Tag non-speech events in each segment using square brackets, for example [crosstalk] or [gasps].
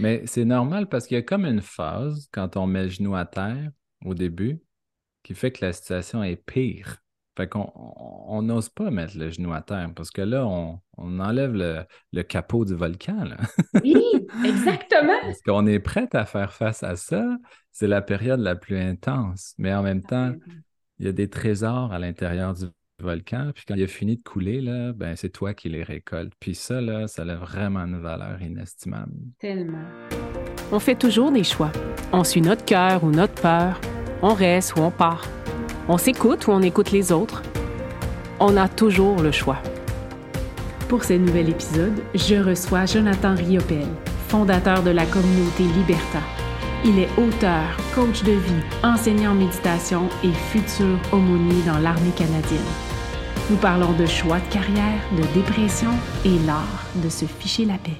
Mais c'est normal parce qu'il y a comme une phase quand on met le genou à terre au début qui fait que la situation est pire. Fait qu'on n'ose pas mettre le genou à terre parce que là, on, enlève le, capot du volcan. oui, exactement. [laughs] parce qu'on est prêt à faire face à ça. C'est la période la plus intense. Mais en même temps, il y a des trésors à l'intérieur du volcan. Puis quand il a fini de couler, là, ben, c'est toi qui les récoltes. Puis ça, là, ça a vraiment une valeur inestimable. Tellement. On fait toujours des choix. On suit notre cœur ou notre peur. On reste ou on part. On s'écoute ou on écoute les autres. On a toujours le choix. Pour ce nouvel épisode, je reçois Jonathan Riopel, fondateur de la communauté Liberta. Il est auteur, coach de vie, enseignant en méditation et futur aumônier dans l'armée canadienne. Nous parlons de choix de carrière, de dépression et l'art de se ficher la paix.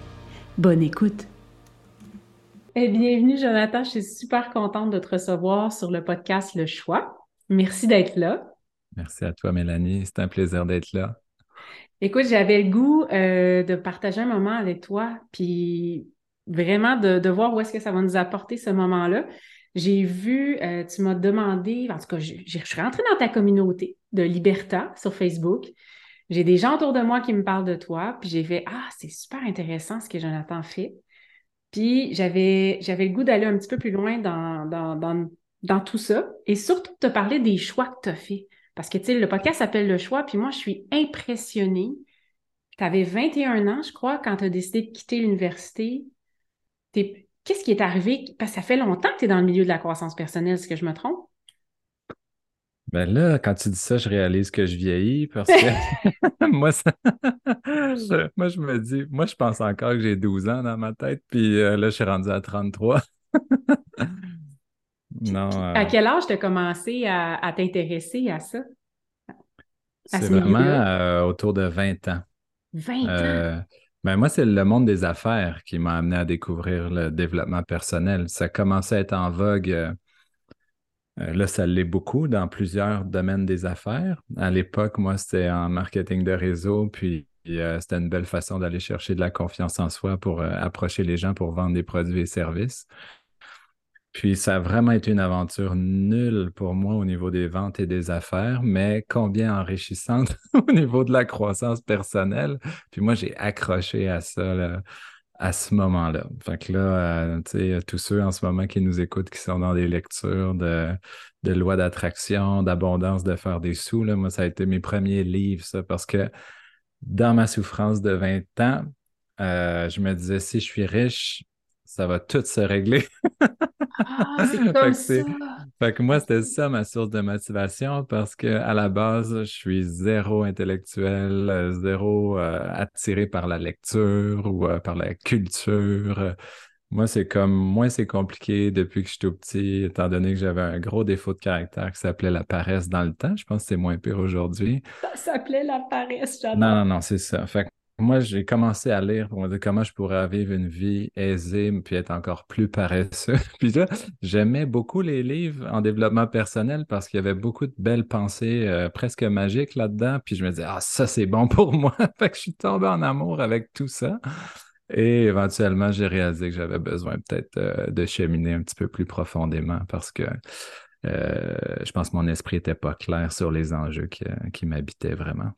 Bonne écoute. Et bienvenue, Jonathan. Je suis super contente de te recevoir sur le podcast Le Choix. Merci d'être là. Merci à toi, Mélanie. C'est un plaisir d'être là. Écoute, j'avais le goût euh, de partager un moment avec toi, puis vraiment de, voir où est-ce que ça va nous apporter ce moment-là. J'ai vu, euh, tu m'as demandé, en tout cas, je, suis rentrée dans ta communauté de Liberta sur Facebook. J'ai des gens autour de moi qui me parlent de toi, puis j'ai fait Ah, c'est super intéressant ce que Jonathan fait. Puis j'avais, le goût d'aller un petit peu plus loin dans, dans, dans, dans tout ça et surtout de te parler des choix que tu as faits. Parce que, tu sais, le podcast s'appelle Le choix, puis moi, je suis impressionnée. Tu avais 21 ans, je crois, quand tu as décidé de quitter l'université. Qu'est-ce qui est arrivé? Parce que ça fait longtemps que tu es dans le milieu de la croissance personnelle, est-ce que je me trompe? Ben là, quand tu dis ça, je réalise que je vieillis parce que [laughs] [laughs] moi, moi, je me dis, moi, je pense encore que j'ai 12 ans dans ma tête, puis euh, là, je suis rendu à 33. [laughs] Non. À euh, quel âge tu as commencé à, t'intéresser à ça? C'est vraiment euh, autour de 20 ans. 20 ans? Euh, ben moi, c'est le monde des affaires qui m'a amené à découvrir le développement personnel. Ça commençait à être en vogue. là, ça l'est beaucoup dans plusieurs domaines des affaires. À l'époque, moi, c'était en marketing de réseau, puis c'était une belle façon d'aller chercher de la confiance en soi pour approcher les gens pour vendre des produits et services. Puis ça a vraiment été une aventure nulle pour moi au niveau des ventes et des affaires, mais combien enrichissante [laughs] au niveau de la croissance personnelle. Puis moi, j'ai accroché à ça à ce moment-là. Fait que là, euh, tu sais, tous ceux en ce moment qui nous écoutent, qui sont dans des lectures de, de loi d'attraction, d'abondance, de faire des sous, là, moi, ça a été mes premiers livres, ça, parce que dans ma souffrance de 20 ans, euh, je me disais, si je suis riche, ça va tout se régler. ah, [laughs] c'est comme ça. Fait que moi, c'était ça ma source de motivation parce que à la base, je suis zéro intellectuel, euh, zéro euh, attiré par la lecture ou euh, par la culture. Moi, c'est comme, moi, c'est compliqué depuis que je suis tout petit, étant donné que j'avais un gros défaut de caractère qui s'appelait la paresse dans le temps. Je pense que c'est moins pire aujourd'hui. Ça s'appelait la paresse, j'adore. Non, non, non, c'est ça. Fait moi, j'ai commencé à lire pour me dire comment je pourrais vivre une vie aisée puis être encore plus paresseux. [laughs] puis là, j'aimais beaucoup les livres en développement personnel parce qu'il y avait beaucoup de belles pensées euh, presque magiques là-dedans. Puis je me disais, ah, ça, c'est bon pour moi. [laughs] fait que je suis tombé en amour avec tout ça. Et éventuellement, j'ai réalisé que j'avais besoin peut-être euh, de cheminer un petit peu plus profondément parce que euh, je pense que mon esprit n'était pas clair sur les enjeux qui, qui m'habitaient vraiment.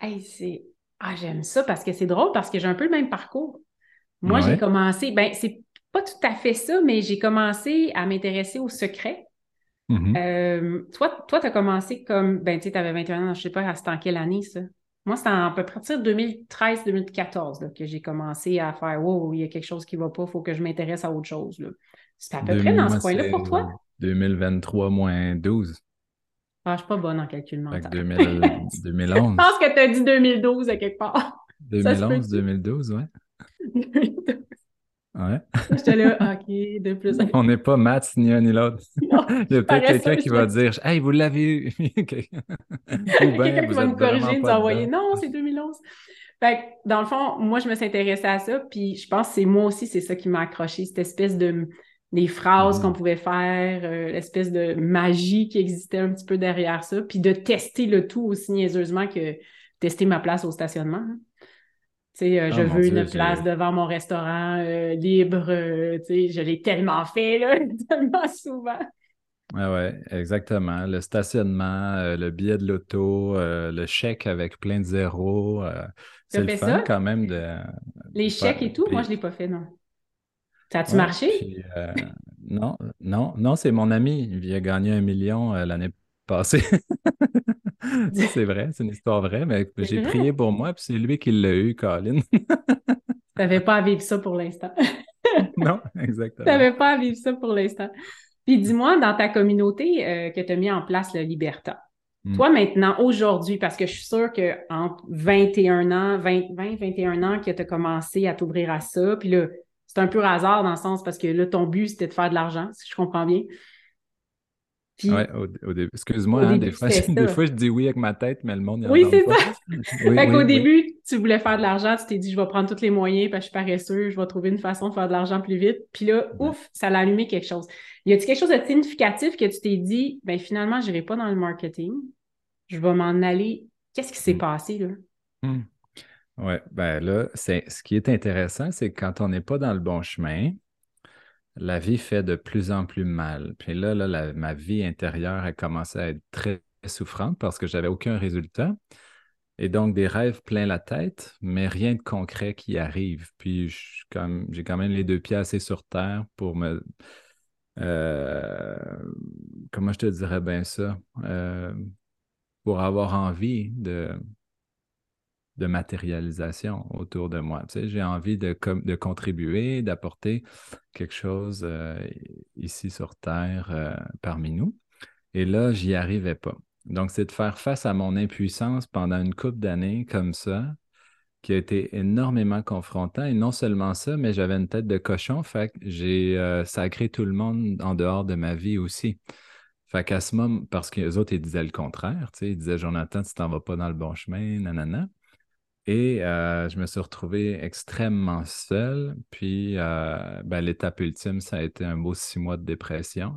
Hey, c'est ah, j'aime ça parce que c'est drôle parce que j'ai un peu le même parcours. Moi, j'ai commencé, ben, c'est pas tout à fait ça, mais j'ai commencé à m'intéresser au secret. Mm-hmm. Euh, toi, tu as commencé comme, ben, tu sais, tu avais 21 ans, je sais pas, c'était en quelle année ça? Moi, c'était à peu près 2013-2014 que j'ai commencé à faire Wow, il y a quelque chose qui ne va pas, il faut que je m'intéresse à autre chose. C'était à peu près dans ce coin-là pour toi? 2023 moins 12. Ah, je suis pas bonne en calcul mental. 2011. [laughs] je pense que tu as dit 2012 à quelque part. [laughs] 2011, 2012, ouais. 2012. [laughs] Ouais. J'étais là, OK, de plus. On n'est pas maths ni un ni l'autre. Il y a peut-être quelqu'un qui va dire Hey, vous l'avez eu. quelqu'un qui va nous corriger, nous envoyer Non, c'est 2011. Fait dans le fond, moi, je me suis intéressée à ça, puis je pense que c'est moi aussi, c'est ça qui m'a accroché, cette espèce de des phrases qu'on mm. pouvait faire, euh, l'espèce de magie qui existait un petit peu derrière ça, puis de tester le tout aussi niaiseusement que tester ma place au stationnement. Hein. sais, je oh veux une place devant mon restaurant libre. tu sais, je l'ai tellement fait, là, [laughs] tellement souvent. Ah ouais, exactement. Le stationnement, le billet de l'auto, le chèque avec plein de zéros. c'est le fun quand même de. Les chèques et tout, moi, je ne l'ai pas fait, non. Ça a-tu marché? non, non, non, c'est mon ami. Il a gagné un million l'année passée. [laughs] c'est vrai, c'est une histoire vraie, mais j'ai prié pour moi, puis c'est lui qui l'a eu, Colin. tu n'avais pas à vivre ça pour l'instant. [laughs] non, [laughs] exactement. Tu n'avais pas à vivre ça pour l'instant. Puis dis-moi, dans ta communauté euh, que tu as mis en place le Liberta, hmm. toi maintenant, aujourd'hui, parce que je suis sûre qu'entre 21 ans, 20, 20 21 ans que tu as commencé à t'ouvrir à ça, puis là, c'est un peu hasard dans le sens parce que là, ton but, c'était de faire de l'argent, si je comprends bien. Oui, au, début. Excuse-moi, hein, des, fois, [laughs] des fois, je dis oui avec ma tête, mais le monde Oui, c'est ça. [laughs] fait qu'au début, tu voulais faire de l'argent, tu t'es dit, je vais prendre tous les moyens parce que je suis paresseux, je vais trouver une façon de faire de l'argent plus vite. Puis là, ouf, ça l'a allumé quelque chose. Y a-t-il quelque chose de significatif que tu t'es dit, ben finalement, je n'irai pas dans le marketing, je vais m'en aller? Qu'est-ce qui s'est hmm. passé là? Hmm. Oui, ben là, ce qui est intéressant, c'est que quand on n'est pas dans le bon chemin, la vie fait de plus en plus mal. Puis là, là ma vie intérieure a commencé à être très souffrante parce que j'avais aucun résultat. Et donc, des rêves plein la tête, mais rien de concret qui arrive. Puis, j'ai quand même les deux pieds assez sur terre pour me. Euh, comment je te dirais bien ça? Euh, pour avoir envie de, de matérialisation autour de moi. Tu sais, j'ai envie de, de contribuer, d'apporter quelque chose euh, ici sur Terre euh, parmi nous. Et là, j'y arrivais pas. Donc, c'est de faire face à mon impuissance pendant une couple d'années comme ça, qui a été énormément confrontant. Et non seulement ça, mais j'avais une tête de cochon, fait que j'ai euh, sacré tout le monde en dehors de ma vie aussi. Fait qu'à ce moment, parce que les autres, ils disaient le contraire, tu sais, ils disaient Jonathan, tu t'en vas pas dans le bon chemin, nanana. Et euh, je me suis retrouvé extrêmement seul. Puis euh, ben, l'étape ultime, ça a été un beau six mois de dépression.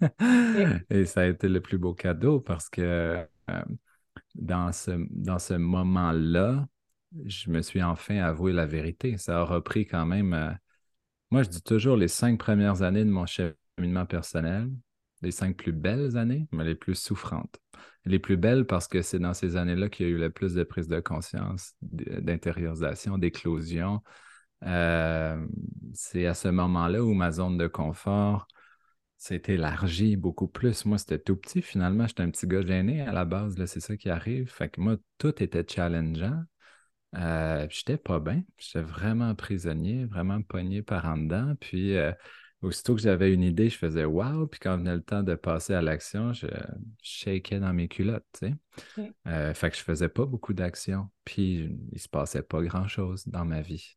[laughs] Et ça a été le plus beau cadeau parce que euh, dans ce, dans ce moment-là, je me suis enfin avoué la vérité. Ça a repris quand même. moi, je dis toujours les cinq premières années de mon cheminement personnel, les cinq plus belles années, mais les plus souffrantes les plus belles parce que c'est dans ces années-là qu'il y a eu le plus de prise de conscience, d'intériorisation, d'éclosion. Euh, c'est à ce moment-là où ma zone de confort s'est élargie beaucoup plus. Moi, c'était tout petit finalement. J'étais un petit gars gêné à la base. Là, c'est ça qui arrive. Fait que moi, tout était challengeant. Euh, j'étais pas bien. J'étais vraiment prisonnier, vraiment pogné par en dedans. Puis euh, aussitôt que j'avais une idée, je faisais wow. Puis quand venait le temps de passer à l'action, je, shakais dans mes culottes. Tu sais. Euh, fait que je faisais pas beaucoup d'actions. Puis il se passait pas grand-chose dans ma vie.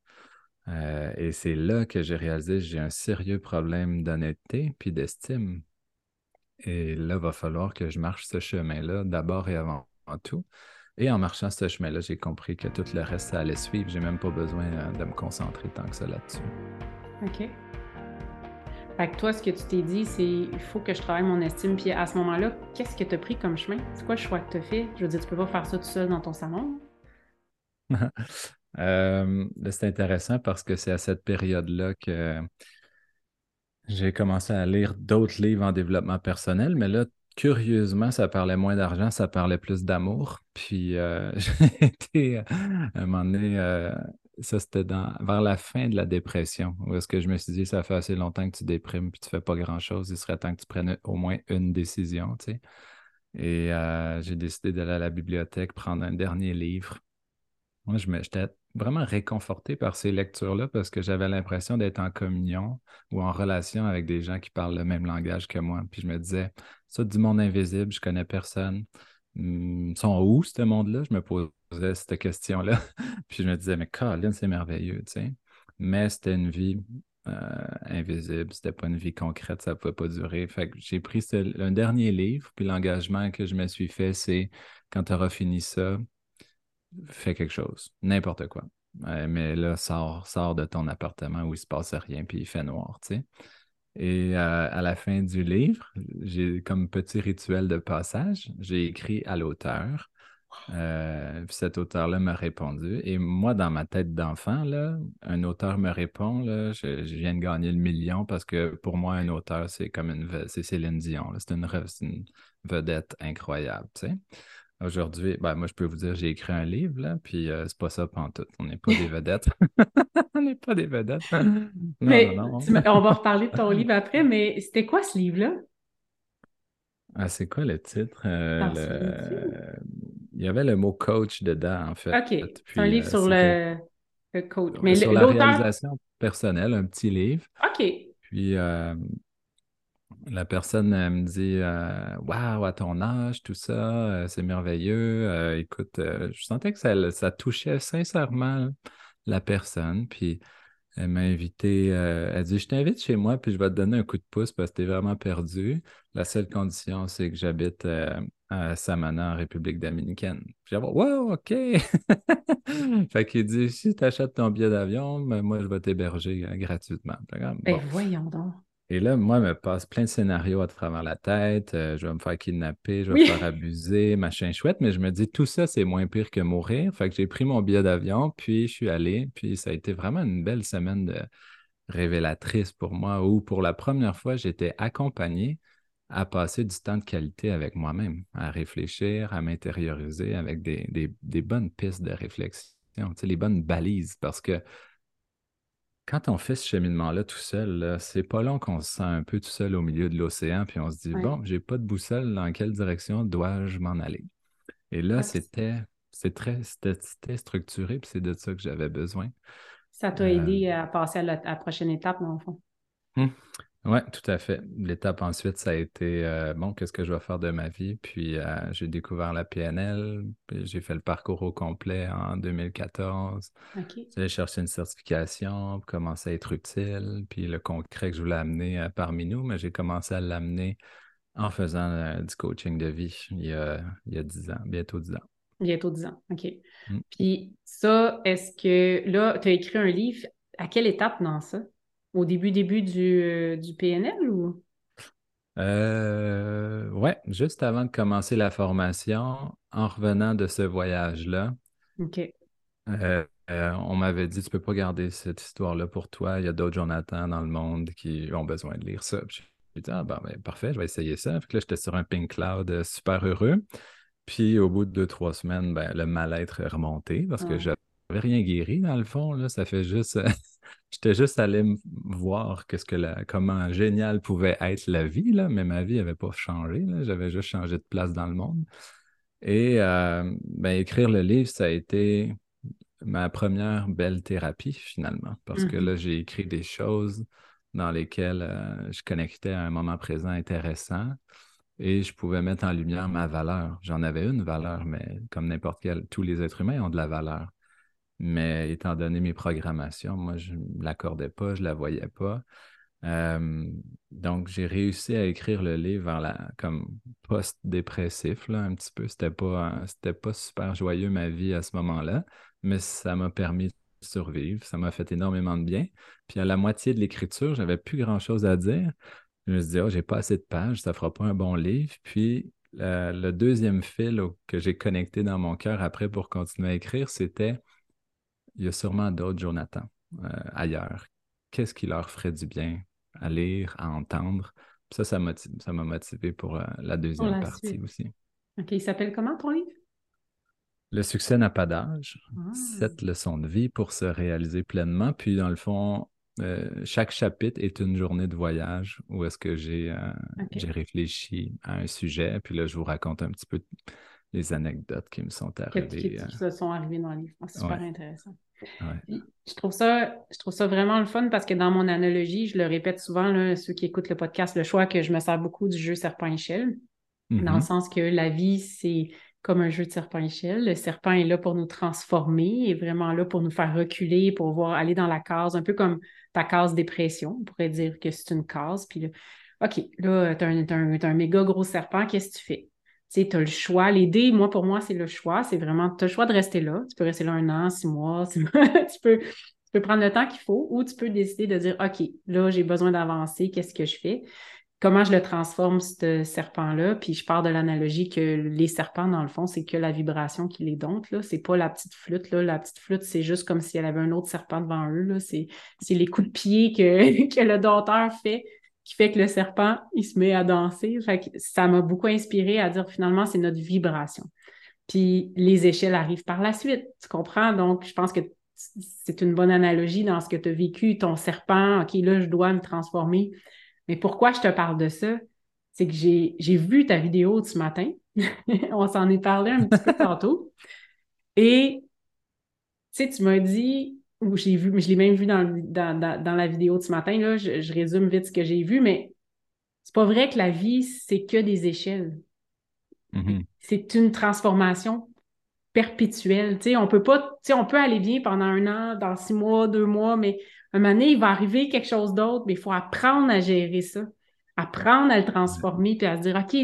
Euh, et c'est là que j'ai réalisé que j'ai un sérieux problème d'honnêteté puis d'estime. Et là, il va falloir que je marche ce chemin-là d'abord et avant tout. Et en marchant ce chemin-là, j'ai compris que tout le reste, ça allait suivre. J'ai même pas besoin euh, de me concentrer tant que ça là-dessus. OK. Fait que toi, ce que tu t'es dit, c'est il faut que je travaille mon estime. Puis à ce moment-là, qu'est-ce que tu as pris comme chemin? C'est quoi le choix que tu fait? Je veux dire, tu peux pas faire ça tout seul dans ton salon? [laughs] euh, c'est intéressant parce que c'est à cette période-là que j'ai commencé à lire d'autres livres en développement personnel, mais là, curieusement, ça parlait moins d'argent, ça parlait plus d'amour. Puis euh, [laughs] j'ai été à un moment donné euh, ça, c'était vers la fin de la dépression, où est-ce que je me suis dit, ça fait assez longtemps que tu déprimes puis tu fais pas grand-chose, il serait temps que tu prennes au moins une décision. Et euh, j'ai décidé d'aller à la bibliothèque prendre un dernier livre. Moi, j'étais vraiment réconforté par ces lectures-là parce que j'avais l'impression d'être en communion ou en relation avec des gens qui parlent le même langage que moi. Puis je me disais, ça, du monde invisible, je connais personne. Ils sont où, ce monde-là? Je me posais cette question-là. [laughs] puis je me disais, mais Colin, c'est merveilleux, tu sais. Mais c'était une vie euh, invisible, c'était pas une vie concrète, ça pouvait pas durer. Fait que j'ai pris un dernier livre, puis l'engagement que je me suis fait, c'est quand tu auras fini ça, fais quelque chose, n'importe quoi. mais là, sors, sors de ton appartement où il se passe rien, puis il fait noir, tu sais. Et euh, à la fin du livre, j'ai comme petit rituel de passage, j'ai écrit à l'auteur Euh, cet auteur-là m'a répondu. Et moi, dans ma tête d'enfant, là, un auteur me répond, là, je, viens de gagner le million parce que pour moi, un auteur, c'est comme une c'est Céline Dion. C'est une, une, vedette incroyable. Tu sais. Aujourd'hui, ben, moi, je peux vous dire, j'ai écrit un livre, là, puis euh, c'est pas ça tout. [laughs] [laughs] On n'est pas des vedettes. on n'est pas des vedettes. mais, on va reparler de ton livre après, mais c'était quoi ce livre-là? Ah, c'est quoi le titre? Euh, il y avait le mot coach dedans, en fait. OK. C'est un livre euh, sur le... coach. Mais sur la réalisation personnelle, un petit livre. OK. Puis la personne me dit Waouh, à ton âge, tout ça, c'est merveilleux. écoute, je sentais que ça, ça, touchait sincèrement la personne. Puis elle m'a invité, elle dit Je t'invite chez moi, puis je vais te donner un coup de pouce parce que t'es vraiment perdu. La seule condition, c'est que j'habite à Samana, en République dominicaine. J'ai dit Wow, OK. [laughs] fait qu'il dit Si tu achètes ton billet d'avion, ben, moi, je vais t'héberger gratuitement. Ben, voyons donc. Et là, moi, il me passe plein de scénarios à travers la tête. Euh, je vais me faire kidnapper, je vais me faire abuser, machin chouette. Mais je me dis, tout ça, c'est moins pire que mourir. Fait que j'ai pris mon billet d'avion, puis je suis allé. Puis ça a été vraiment une belle semaine de révélatrice pour moi, où pour la première fois, j'étais accompagné à passer du temps de qualité avec moi-même, à réfléchir, à m'intérioriser avec des, des, bonnes pistes de réflexion, les bonnes balises. Parce que quand on fait ce cheminement-là tout seul, c'est pas long qu'on se sent un peu tout seul au milieu de l'océan, puis on se dit, bon, j'ai pas de boussole, dans quelle direction dois-je m'en aller? Et là, c'était très c'était structuré, puis c'est de ça que j'avais besoin. Ça t'a aidé euh, à passer à la, prochaine étape, dans le fond? Hum. Oui, tout à fait. L'étape ensuite, ça a été euh, bon, qu'est-ce que je vais faire de ma vie? Puis euh, j'ai découvert la PNL, puis j'ai fait le parcours au complet en 2014. J'ai cherché une certification pour commencer à être utile. Puis le concret que je voulais amener euh, parmi nous, mais j'ai commencé à l'amener en faisant du coaching de vie il y a, il y a 10 ans, bientôt 10 ans. Bientôt 10 ans, OK. Mmh. Puis ça, est-ce que là, tu as écrit un livre, à quelle étape dans ça? Au début, début du, euh, du PNL ou? Euh, ouais, juste avant de commencer la formation, en revenant de ce voyage-là, OK. Euh, on m'avait dit, tu peux pas garder cette histoire-là pour toi. Il y a d'autres Jonathan dans le monde qui ont besoin de lire ça. J'ai dit, ah ben, parfait, je vais essayer ça. Puis là, j'étais sur un pink cloud super heureux. Puis au bout de deux, trois semaines, ben, le mal-être est remonté parce que j'avais rien guéri dans le fond. Là. Ça fait juste [laughs] J'étais juste allé voir qu'est-ce que la, comment génial pouvait être la vie, là, mais ma vie n'avait pas changé. J'avais juste changé de place dans le monde. Et euh, ben, écrire le livre, ça a été ma première belle thérapie finalement, parce que là, mmh j'ai écrit des choses dans lesquelles euh, je connectais à un moment présent intéressant et je pouvais mettre en lumière ma valeur. J'en avais une valeur, mais comme n'importe quel, tous les êtres humains ont de la valeur. Mais étant donné mes programmations, moi, je ne l'accordais pas, je ne la voyais pas. donc, j'ai réussi à écrire le livre la, comme post-dépressif, un petit peu. C'était pas, c'était pas super joyeux ma vie à ce moment-là, mais ça m'a permis de survivre. Ça m'a fait énormément de bien. Puis à la moitié de l'écriture, j'avais plus grand-chose à dire. Je me suis dit, oh, j'ai pas assez de pages, ça fera pas un bon livre. Puis le deuxième fil que j'ai connecté dans mon cœur après pour continuer à écrire, c'était il y a sûrement d'autres Jonathan euh, ailleurs. Qu'est-ce qui leur ferait du bien à lire, à entendre? ça, ça m'a motivé pour euh, la deuxième partie aussi. OK. Il s'appelle comment ton livre? Le succès n'a pas d'âge. Ah. Sept leçons de vie pour se réaliser pleinement. Puis, dans le fond, euh, chaque chapitre est une journée de voyage où est-ce que j'ai réfléchi à un sujet. Puis là, je vous raconte un petit peu les anecdotes qui me sont arrivées. Qui, se sont arrivées dans le livre. C'est super intéressant. Je, trouve ça, je trouve ça vraiment le fun parce que dans mon analogie, je le répète souvent, là, ceux qui écoutent le podcast, le choix que je me sers beaucoup du jeu serpent-échelle, dans le mm-hmm. sens que la vie, c'est comme un jeu de serpent-échelle. Le serpent est là pour nous transformer, est vraiment là pour nous faire reculer, pour voir aller dans la case, un peu comme ta case dépression. On pourrait dire que c'est une case. Puis là, OK, là, tu as, un méga gros serpent, qu'est-ce que tu fais? Tu as le choix. L'idée, moi, pour moi, c'est le choix. C'est vraiment, tu as le choix de rester là. Tu peux rester là un an, six mois, [laughs] tu, peux, tu peux prendre le temps qu'il faut ou tu peux décider de dire, OK, là, j'ai besoin d'avancer, qu'est-ce que je fais? comment je le transforme, ce serpent-là? Puis je pars de l'analogie que les serpents, dans le fond, c'est que la vibration qui les dompte. Là. C'est pas la petite flûte. Là. La petite flûte, c'est juste comme si elle avait un autre serpent devant eux. Là. C'est, les coups de pied que, [laughs] que le dompteur fait qui fait que le serpent, il se met à danser. Fait ça m'a beaucoup inspiré à dire finalement, c'est notre vibration. Puis les échelles arrivent par la suite. Tu comprends? Donc, je pense que c'est une bonne analogie dans ce que tu as vécu, ton serpent, OK, là, je dois me transformer. Mais pourquoi je te parle de ça? C'est que j'ai vu ta vidéo de ce matin. [laughs] On s'en est parlé un petit peu tantôt. Et tu sais, tu m'as dit, ou j'ai vu, mais je l'ai même vu dans, dans, la vidéo de ce matin, là, je, résume vite ce que j'ai vu, mais c'est pas vrai que la vie, c'est que des échelles. Mm-hmm. C'est une transformation perpétuelle. On peut pas, on peut aller bien pendant un an, dans six mois, deux mois, mais un moment donné, il va arriver quelque chose d'autre, mais il faut apprendre à gérer ça, apprendre à le transformer, puis à se dire, OK,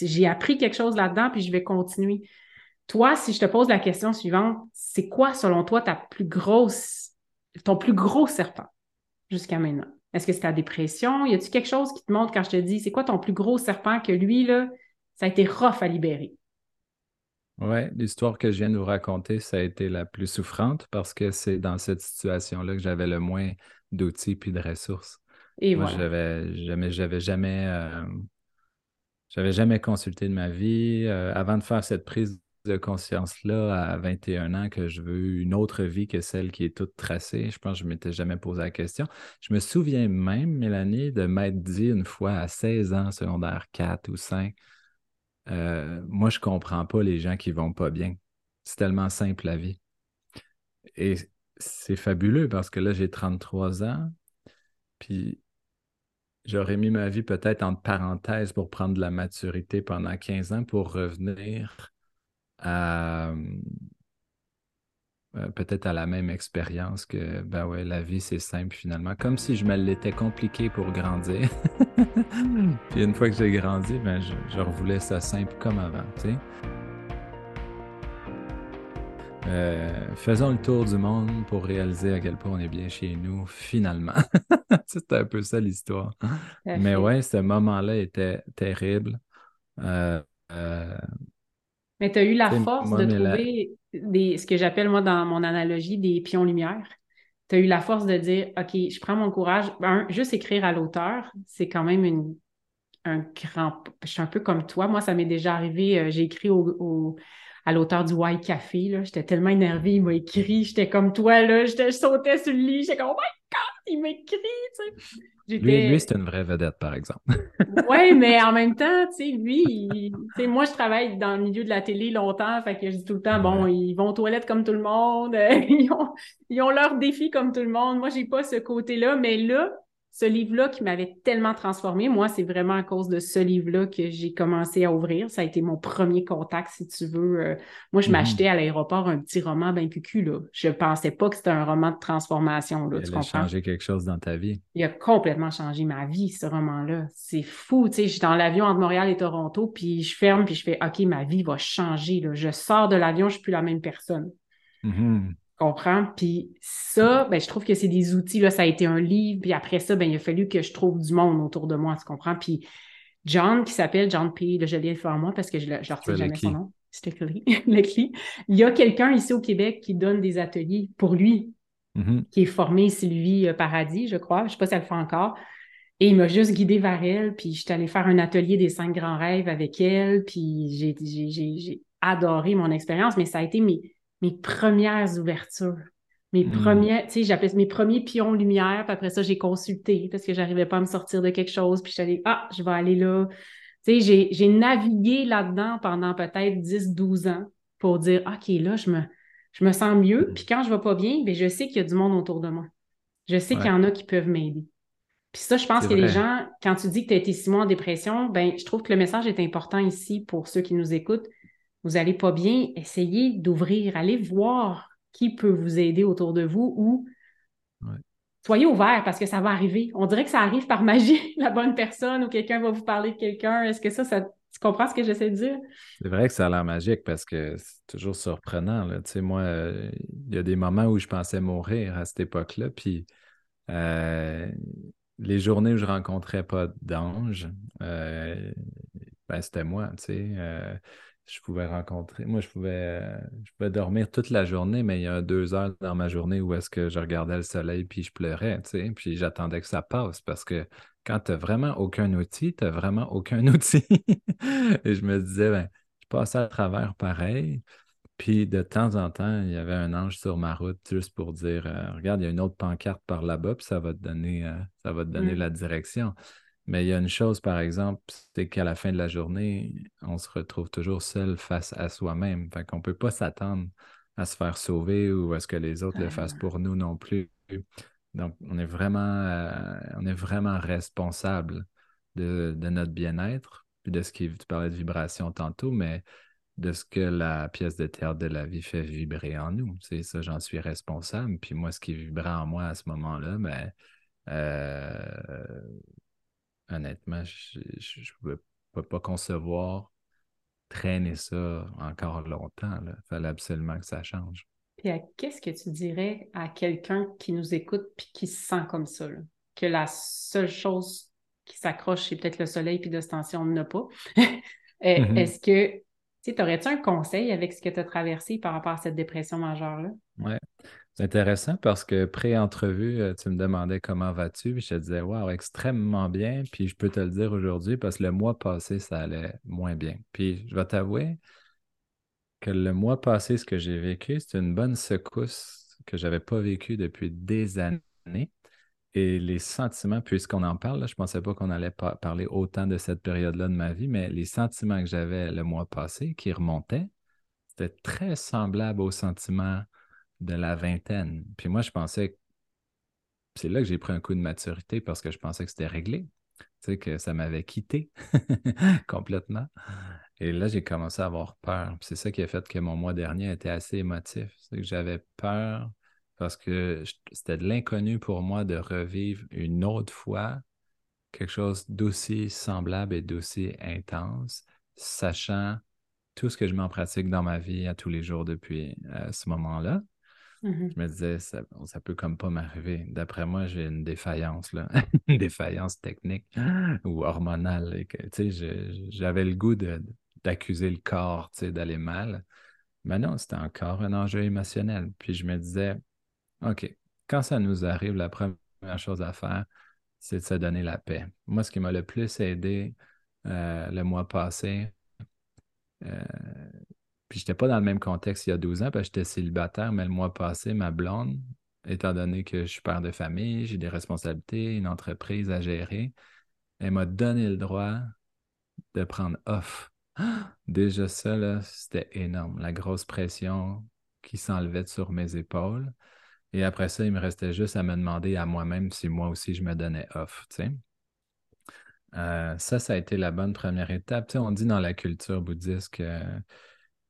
j'ai appris quelque chose là-dedans, puis je vais continuer. Toi, si je te pose la question suivante, c'est quoi, selon toi, ta plus grosse, ton plus gros serpent jusqu'à maintenant? Est-ce que c'est ta dépression? Y a-t-il quelque chose qui te montre quand je te dis, c'est quoi ton plus gros serpent que lui, là, ça a été rough à libérer? Oui, l'histoire que je viens de vous raconter, ça a été la plus souffrante parce que c'est dans cette situation-là que j'avais le moins d'outils puis de ressources. Et Moi, j'avais jamais, j'avais jamais, euh, j'avais jamais consulté de ma vie. Euh, avant de faire cette prise de conscience-là à 21 ans que je veux une autre vie que celle qui est toute tracée, je pense que je ne m'étais jamais posé la question. Je me souviens même, Mélanie, de m'être dit une fois à 16 ans, secondaire 4 ou 5, euh, moi, je ne comprends pas les gens qui vont pas bien. C'est tellement simple la vie. Et c'est fabuleux parce que là, j'ai 33 ans, puis j'aurais mis ma vie peut-être en parenthèse pour prendre de la maturité pendant 15 ans pour revenir à euh, peut-être à la même expérience que ben ouais, la vie c'est simple finalement, comme si je me l'étais compliqué pour grandir. [laughs] Puis une fois que j'ai grandi, ben je, je revoulais ça simple comme avant, tu sais. Euh, faisons le tour du monde pour réaliser à quel point on est bien chez nous, finalement. [laughs] C'était un peu ça l'histoire. Mais ouais, ce moment-là était terrible. Euh, mais tu as eu la force de trouver des, ce que j'appelle, moi, dans mon analogie, des pions lumière. Tu as eu la force de dire, OK, je prends mon courage. juste écrire à l'auteur, c'est quand même une, un grand. Je suis un peu comme toi. Moi, ça m'est déjà arrivé. Euh, j'ai écrit au, à l'auteur du White Café. J'étais tellement énervée. Il m'a écrit. J'étais comme toi. Là, je sautais sur le lit. J'étais comme, oh my God, il m'écrit. Tu sais. Lui, lui c'est une vraie vedette, par exemple. [laughs] oui, mais en même temps, tu sais, lui, moi, je travaille dans le milieu de la télé longtemps, fait que je dis tout le temps, bon, ils vont aux toilettes comme tout le monde, [laughs] ils, ont, ils ont leurs défis comme tout le monde. Moi, j'ai pas ce côté-là, mais là, ce livre-là qui m'avait tellement transformé, moi, c'est vraiment à cause de ce livre-là que j'ai commencé à ouvrir. Ça a été mon premier contact, si tu veux. Euh, moi, je mhm. m'achetais à l'aéroport un petit roman ben cucu, là. Je pensais pas que c'était un roman de transformation, là, Il a changé quelque chose dans ta vie. Il a complètement changé ma vie, ce roman-là. C'est fou, tu sais. Je suis dans l'avion entre Montréal et Toronto, puis je ferme, puis je fais, OK, ma vie va changer, là. Je sors de l'avion, je suis plus la même personne. Mhm comprends? Puis ça, ben, je trouve que c'est des outils. Là, ça a été un livre. Puis après ça, ben, il a fallu que je trouve du monde autour de moi, tu comprends? Puis John, qui s'appelle John P., là, je l'ai devant moi parce que je ne retiens jamais son nom. C'était [laughs] Il y a quelqu'un ici au Québec qui donne des ateliers pour lui, mm-hmm. qui est formé Sylvie euh, Paradis, je crois. Je ne sais pas si elle le fait encore. Et il m'a juste guidé vers elle, puis je suis allée faire un atelier des cinq grands rêves avec elle, puis j'ai adoré mon expérience, mais ça a été mes, mes premières ouvertures. Mes hmm. premières, tu sais, j'appelle mes premiers pions lumière, puis après ça, j'ai consulté parce que j'arrivais pas à me sortir de quelque chose, puis je suis ah, je vais aller là. Tu sais, j'ai navigué là-dedans pendant peut-être 10-12 ans pour dire, OK, là, je me, je me sens mieux, hmm. puis quand je vais pas bien, bien, je sais qu'il y a du monde autour de moi. Je sais qu'il y en a qui peuvent m'aider. Puis ça, je pense que les gens, quand tu dis que tu as été six mois en dépression, ben, je trouve que le message est important ici pour ceux qui nous écoutent vous n'allez pas bien, essayez d'ouvrir, allez voir qui peut vous aider autour de vous ou soyez ouvert parce que ça va arriver. On dirait que ça arrive par magie, [laughs] la bonne personne ou quelqu'un va vous parler de quelqu'un. Est-ce que ça, ça, tu comprends ce que j'essaie de dire? C'est vrai que ça a l'air magique parce que c'est toujours surprenant. Tu sais, moi, il y a des moments où je pensais mourir à cette époque-là, puis euh, les journées où je rencontrais pas d'ange, euh, ben, c'était moi, tu sais. Euh, je pouvais rencontrer, moi, je pouvais, je pouvais dormir toute la journée, mais il y a deux heures dans ma journée où est-ce que je regardais le soleil puis je pleurais, tu sais, puis j'attendais que ça passe parce que quand tu n'as vraiment aucun outil, tu n'as vraiment aucun [laughs] outil. Et je me disais, ben, je passais à travers pareil. Puis de temps en temps, il y avait un ange sur ma route juste pour dire euh, Regarde, il y a une autre pancarte par là-bas, puis ça va te donner, euh, ça va te donner mm. la direction. Mais il y a une chose, par exemple, c'est qu'à la fin de la journée, on se retrouve toujours seul face à soi-même. Fait qu'on ne peut pas s'attendre à se faire sauver ou à ce que les autres le fassent pour nous non plus. Donc, on est vraiment, euh, on est vraiment responsable de, de notre bien-être, puis de ce qui, tu parlais de vibration tantôt, mais de ce que la pièce de théâtre de la vie fait vibrer en nous. C'est ça, j'en suis responsable. Puis moi, ce qui vibrait en moi à ce moment-là, ben, euh, honnêtement, je ne peux pas concevoir traîner ça encore longtemps. Il fallait absolument que ça change. Puis qu'est-ce que tu dirais à quelqu'un qui nous écoute puis qui se sent comme ça? Que la seule chose qui s'accroche, c'est peut-être le soleil, puis de ce on n'en a pas. [laughs] Euh, mm-hmm. Est-ce que tu aurais-tu un conseil avec ce que tu as traversé par rapport à cette dépression majeure-là? Oui. C'est intéressant parce que pré-entrevue, euh, tu me demandais comment vas-tu, puis je te disais, wow, extrêmement bien. Puis je peux te le dire aujourd'hui parce que le mois passé, ça allait moins bien. Puis je vais t'avouer que le mois passé, ce que j'ai vécu, c'est une bonne secousse que je n'avais pas vécue depuis des années. Et les sentiments, puisqu'on en parle, je ne pensais pas qu'on allait parler autant de cette période-là de ma vie, mais les sentiments que j'avais le mois passé qui remontaient, c'était très semblable aux sentiments de la vingtaine. Puis moi, je pensais, c'est là que j'ai pris un coup de maturité parce que je pensais que c'était réglé, tu sais, que ça m'avait quitté [laughs] complètement. Et là, j'ai commencé à avoir peur. C'est ça qui a fait que mon mois dernier était assez émotif. C'est que j'avais peur parce que c'était de l'inconnu pour moi de revivre une autre fois quelque chose d'aussi semblable et d'aussi intense, sachant tout ce que je m'en pratique dans ma vie à tous les jours depuis euh, ce moment-là. Mm-hmm. Je me disais, ça, ça peut comme pas m'arriver. D'après moi, j'ai une défaillance, là. [laughs] une défaillance technique ou hormonale. J'avais le goût d'accuser le corps d'aller mal. Mais non, c'était encore un enjeu émotionnel. Puis je me disais, OK. Quand ça nous arrive, la première chose à faire, c'est de se donner la paix. Moi, ce qui m'a le plus aidé euh, le mois passé, euh, puis je n'étais pas dans le même contexte il y a 12 ans, parce que j'étais célibataire, mais le mois passé, ma blonde, étant donné que je suis père de famille, j'ai des responsabilités, une entreprise à gérer, elle m'a donné le droit de prendre off. [gasps] Déjà ça, c'était énorme. La grosse pression qui s'enlevait sur mes épaules. Et après ça, il me restait juste à me demander à moi-même si moi aussi je me donnais off. Euh, ça, ça a été la bonne première étape. on dit dans la culture bouddhiste que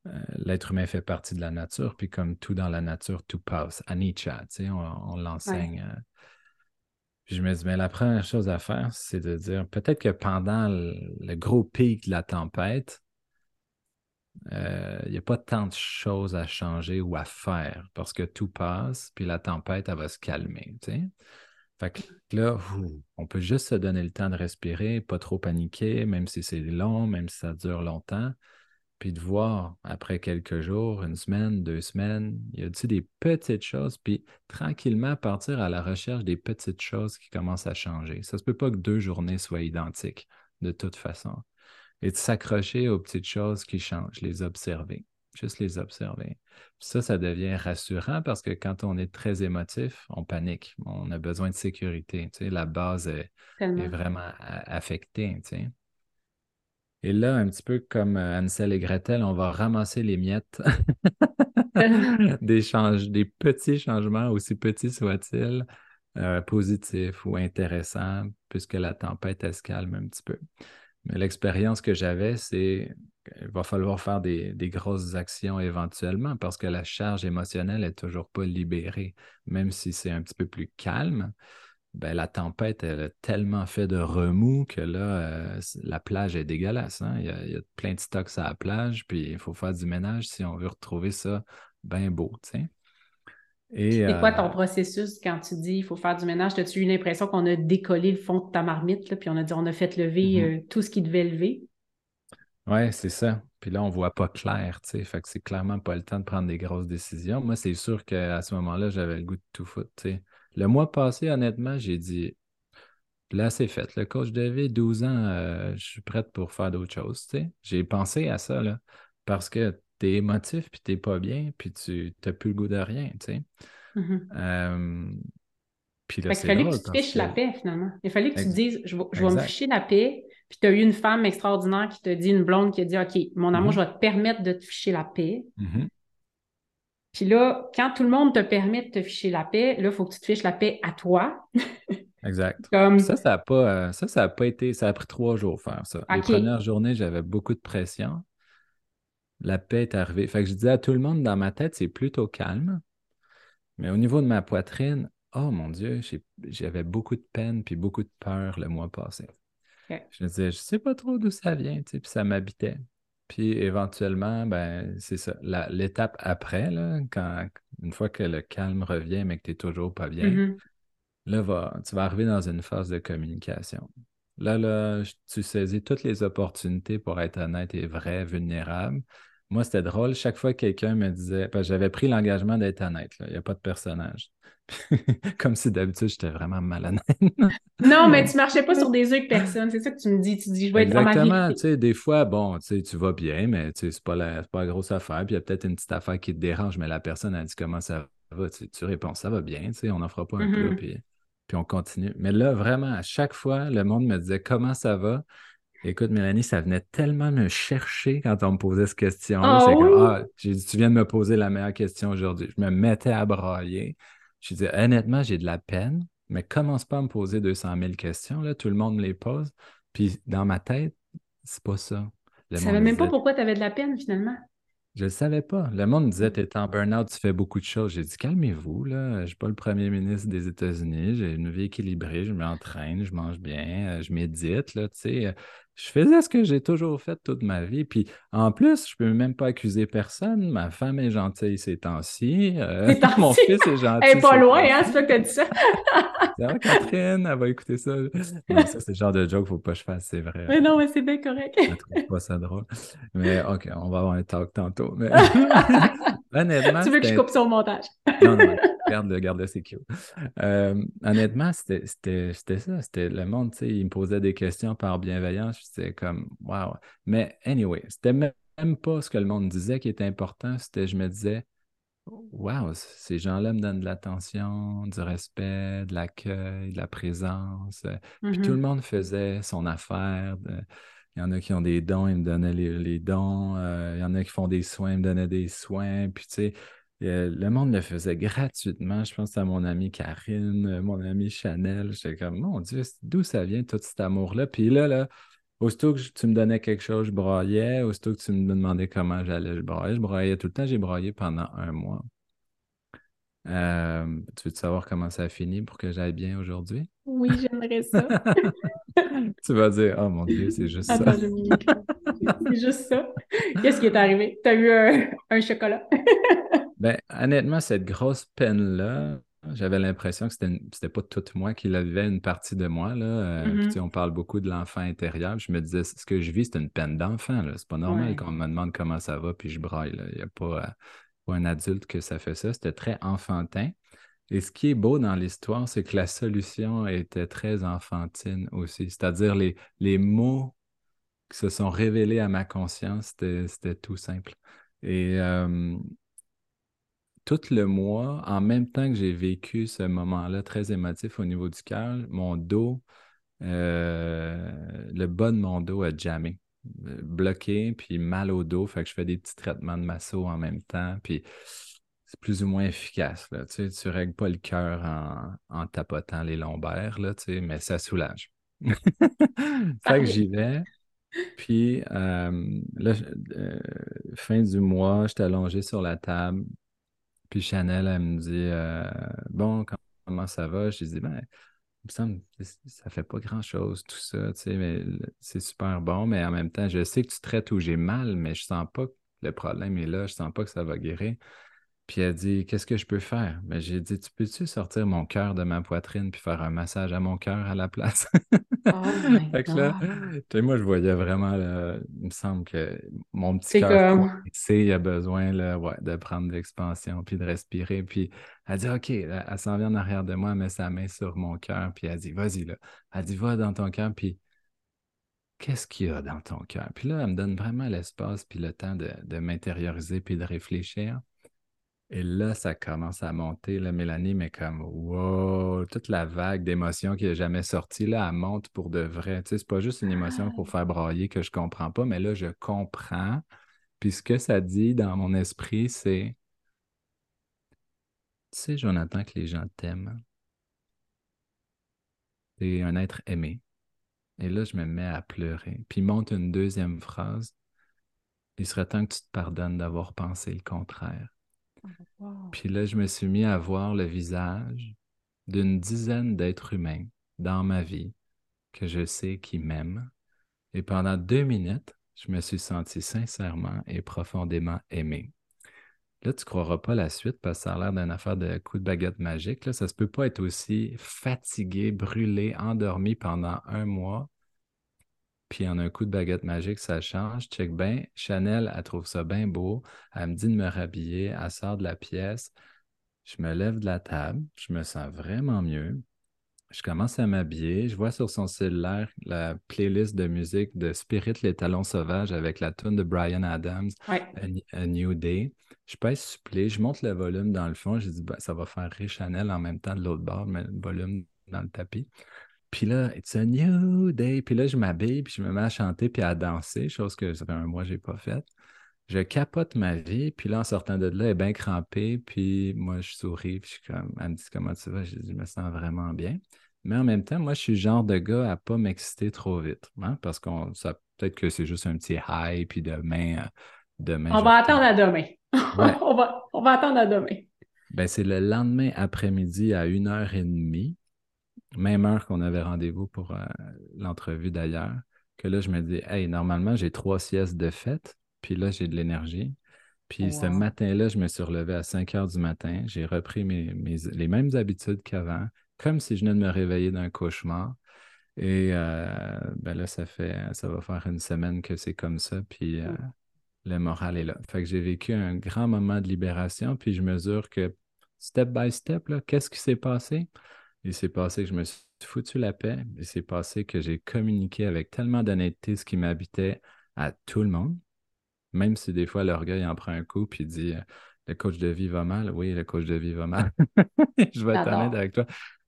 euh, l'être humain fait partie de la nature, puis comme tout dans la nature, tout passe. Anicca, on, on l'enseigne. Euh. je me dis, mais la première chose à faire, c'est de dire peut-être que pendant le gros pic de la tempête, euh, il n'y a pas tant de choses à changer ou à faire parce que tout passe, puis la tempête, elle va se calmer. Fait que là, on peut juste se donner le temps de respirer, pas trop paniquer, même si c'est long, même si ça dure longtemps, puis de voir après quelques jours, une semaine, deux semaines, il y a des petites choses, puis tranquillement partir à la recherche des petites choses qui commencent à changer. Ça ne se peut pas que deux journées soient identiques, de toute façon et de s'accrocher aux petites choses qui changent, les observer, juste les observer. ça, ça devient rassurant parce que quand on est très émotif, on panique, on a besoin de sécurité. Tu sais, la base est, vraiment affectée. Tu sais. Et là, un petit peu comme euh, Ansel et Gretel, on va ramasser les miettes [laughs] [laughs] des, des petits changements, aussi petits soient-ils, euh, positifs ou intéressants, puisque la tempête, elle se calme un petit peu. Mais l'expérience que j'avais, c'est qu'il va falloir faire des, grosses actions éventuellement parce que la charge émotionnelle n'est toujours pas libérée. Même si c'est un petit peu plus calme, ben, la tempête, elle a tellement fait de remous que là, euh, la plage est dégueulasse. Hein. Il, y a, plein de stocks à la plage, puis il faut faire du ménage si on veut retrouver ça bien beau. C'est quoi ton processus quand tu dis il faut faire du ménage? As-tu eu l'impression qu'on a décollé le fond de ta marmite, puis on a dit on a fait lever mm-hmm. tout ce qui devait lever? Oui, c'est ça. Puis là, on ne voit pas clair, tu sais. Fait que c'est clairement pas le temps de prendre des grosses décisions. Moi, c'est sûr qu'à ce moment-là, j'avais le goût de tout foutre, tu sais. Le mois passé, honnêtement, j'ai dit là, c'est fait. Le coach de 12 ans, euh, je suis prête pour faire d'autres choses. J'ai pensé à ça, là, parce que tu es émotif, puis tu pas bien, puis tu n'as plus le goût de rien. Mm-hmm. Euh, puis là, il fallait que tu te fiches la paix, finalement. Il fallait que tu dises je vais, je vais me ficher la paix, puis tu as eu une femme extraordinaire qui te dit, une blonde qui a dit OK, mon amour, mm-hmm. je vais te permettre de te ficher la paix. Mm-hmm. Puis là, quand tout le monde te permet de te ficher la paix, là, il faut que tu te fiches la paix à toi. [laughs] exact. Ça, ça n'a pas, euh, ça, ça pas été. Ça a pris trois jours faire ça. Les premières journées, j'avais beaucoup de pression. La paix est arrivée. Fait que je disais à tout le monde dans ma tête, c'est plutôt calme. Mais au niveau de ma poitrine, oh mon Dieu, j'avais beaucoup de peine puis beaucoup de peur le mois passé. Je me disais, je sais pas trop d'où ça vient, puis ça m'habitait. Puis éventuellement, ben, c'est ça. L'étape après, là, quand, une fois que le calme revient, mais que tu n'es toujours pas bien, mm-hmm. là, va, tu vas arriver dans une phase de communication. Là, là, tu saisis toutes les opportunités pour être honnête et vrai, vulnérable. Moi, c'était drôle. Chaque fois que quelqu'un me disait, j'avais pris l'engagement d'être honnête, il n'y a pas de personnage. [laughs] Comme si d'habitude, j'étais vraiment malhonnête. non, mais [laughs] tu marchais pas sur des œufs avec personne. C'est ça que tu me dis. Tu dis, je vais être dans ma Exactement. Tu sais, des fois, bon, tu sais, tu vas bien, mais tu sais, c'est pas la, pas la grosse affaire. Puis il y a peut-être une petite affaire qui te dérange, mais la personne a dit comment ça va. Tu, tu réponds, ça va bien, tu sais, on n'en fera pas un peu, mm-hmm. puis, puis on continue. Mais là, vraiment, à chaque fois, le monde me disait comment ça va? Écoute, Mélanie, ça venait tellement me chercher quand on me posait cette question-là. c'est comme, ah, tu viens de me poser la meilleure question aujourd'hui. Je me mettais à brailler. Je disais, honnêtement, j'ai de la peine, mais commence pas à me poser 200 000 questions. Là. Tout le monde me les pose. Puis dans ma tête, c'est pas ça. Je ne savais même pas pourquoi tu avais de la peine finalement. Je ne le savais pas. Le monde me disait, tu es en burn-out, tu fais beaucoup de choses. J'ai dit, calmez-vous, là. Je ne suis pas le premier ministre des États-Unis. J'ai une vie équilibrée, je m'entraîne, je mange bien, euh, je médite, là, tu sais je faisais ce que j'ai toujours fait toute ma vie. Puis en plus, je ne peux même pas accuser personne. Ma femme est gentille ces temps-ci. Euh, [laughs] mon fils est gentil. Elle n'est pas loin, hein? C'est toi qui as dit ça. [laughs] Catherine, elle va écouter ça. ça, c'est le genre de joke qu'il ne faut pas que je fasse, c'est vrai. Mais non, mais c'est bien correct. je ne trouve pas ça drôle. Mais OK, on va avoir un talk tantôt. Mais... [laughs] honnêtement. Tu veux que je coupe ça au montage? non, non, garde-le, garde-le, c'est cute. Euh, honnêtement, c'était ça. C'était le monde, tu sais, il me posait des questions par bienveillance c'était comme, wow. Mais anyway, c'était même pas ce que le monde disait qui était important. C'était, je me disais, wow, ces gens-là me donnent de l'attention, du respect, de l'accueil, de la présence. Puis tout le mm-hmm. monde faisait son affaire. Il y en a qui ont des dons, ils me donnaient les, dons. Euh, il y en a qui font des soins, ils me donnaient des soins. Puis tu sais, le monde le faisait gratuitement. Je pense à mon amie Karine, mon amie Chanel. J'étais comme, mon Dieu, d'où ça vient tout cet amour-là? Puis là, là, Aussitôt que tu me donnais quelque chose, je broyais. Aussitôt que tu me demandais comment j'allais, je broyais. Je broyais tout le temps. J'ai broyé pendant un mois. Euh, tu veux savoir comment ça a fini pour que j'aille bien aujourd'hui? Oui, j'aimerais ça. [laughs] tu vas dire, oh mon Dieu, c'est juste ça. c'est juste ça. Qu'est-ce qui est arrivé? Tu as eu un, un chocolat? Ben, honnêtement, cette grosse peine-là, j'avais l'impression que c'était, c'était pas tout moi qui l'avait une partie de moi. Là. Euh, mm-hmm. on parle beaucoup de l'enfant intérieur. Je me disais, ce que je vis, c'est une peine d'enfant. C'est pas normal qu'on me demande comment ça va, puis je braille. Il n'y a pas, euh, pas, un adulte que ça fait ça. C'était très enfantin. Et ce qui est beau dans l'histoire, c'est que la solution était très enfantine aussi. C'est-à-dire les, les mots qui se sont révélés à ma conscience, c'était, tout simple. Et euh, tout le mois, en même temps que j'ai vécu ce moment-là très émotif au niveau du cœur, mon dos, euh, le bas de mon dos a jamais euh, bloqué, puis mal au dos. Fait que je fais des petits traitements de masso en même temps, puis c'est plus ou moins efficace. Là. Tu sais, règles pas le cœur en, tapotant les lombaires, là, tu sais, mais ça soulage. [laughs] fait que j'y vais. Puis euh, là, fin du mois, j'étais allongé sur la table. Puis Chanel, elle me dit euh, Bon, comment ça va? Je dis Ben, il me semble que ça fait pas grand-chose, tout ça, tu sais, mais c'est super bon, mais en même temps, je sais que tu traites où j'ai mal, mais je sens pas que le problème est là, je sens pas que ça va guérir. Puis elle dit Qu'est-ce que je peux faire? Ben, j'ai dit Tu peux-tu sortir mon cœur de ma poitrine puis faire un massage à mon cœur à la place? [laughs] Oh Fait que là, moi, je voyais vraiment, là, il me semble que mon petit cœur comme- il a besoin là, ouais, de prendre de l'expansion puis de respirer. Puis elle dit OK, là, elle s'en vient en arrière de moi, elle met sa main sur mon cœur, puis elle dit Vas-y, là. Elle dit Va dans ton cœur, puis qu'est-ce qu'il y a dans ton cœur? Puis là, elle me donne vraiment l'espace puis le temps de, de m'intérioriser puis de réfléchir. Et là, ça commence à monter, là, Mélanie, mais comme, wow, toute la vague d'émotions qui n'est jamais sortie, là, elle monte pour de vrai. Tu sais, c'est pas juste une émotion pour faire brailler que je comprends pas, mais là, je comprends. Puis ce que ça dit dans mon esprit, c'est, tu sais, Jonathan, que les gens t'aiment. T'es un être aimé. Et là, je me mets à pleurer. Puis monte une deuxième phrase. Il serait temps que tu te pardonnes d'avoir pensé le contraire. Puis là, je me suis mis à voir le visage d'une dizaine d'êtres humains dans ma vie que je sais qui m'aiment. Et pendant deux minutes, je me suis senti sincèrement et profondément aimé. Là, tu ne croiras pas la suite parce que ça a l'air d'une affaire de coup de baguette magique. Là, ça ne peut pas être aussi fatigué, brûlé, endormi pendant un mois. Puis en un coup de baguette magique, ça change. Check bien. Chanel, elle trouve ça bien beau. Elle me dit de me rhabiller. Elle sort de la pièce. Je me lève de la table. Je me sens vraiment mieux. Je commence à m'habiller. Je vois sur son cellulaire la playlist de musique de Spirit les talons sauvages avec la tune de Brian Adams, Ouais. A, New Day. Je pèse supplé, je monte le volume dans le fond. J'ai dit, ben, ça va faire rire Chanel en même temps de l'autre bord, mais le volume dans le tapis. Puis là, it's a new day. Puis là, je m'habille, puis je me mets à chanter, puis à danser, chose que ça fait un mois que je n'ai pas faite. Je capote ma vie, puis là, en sortant de là, elle est bien crampée, puis moi, je souris, puis je suis comme, elle me dit comment tu vas, je dis, je me sens vraiment bien. Mais en même temps, moi, je suis le genre de gars à pas m'exciter trop vite, hein, parce qu'on, ça, peut-être que c'est juste un petit high, puis demain, euh, demain. On va attendre à demain. Ouais. [laughs] on, va, on va attendre à demain. Ben, c'est le lendemain après-midi à 1h30, même heure qu'on avait rendez-vous pour euh, l'entrevue d'ailleurs, que là, je me dis, hey, normalement, j'ai trois siestes de fête, puis là, j'ai de l'énergie. Puis ce matin-là, je me suis relevé à 5 heures du matin. J'ai repris mes, mes- les mêmes habitudes qu'avant, comme si je venais de me réveiller d'un cauchemar. Et euh, ben là, ça fait, ça va faire une semaine que c'est comme ça. Puis euh, le moral est là. Fait que j'ai vécu un grand moment de libération, puis je mesure que step by step, qu'est-ce qui s'est passé? Il s'est passé que je me suis foutu la paix. Il s'est passé que j'ai communiqué avec tellement d'honnêteté ce qui m'habitait à tout le monde, même si des fois l'orgueil en prend un coup, puis dit le coach de vie va mal. Oui, le coach de vie va mal. [laughs] je vais être honnête avec toi.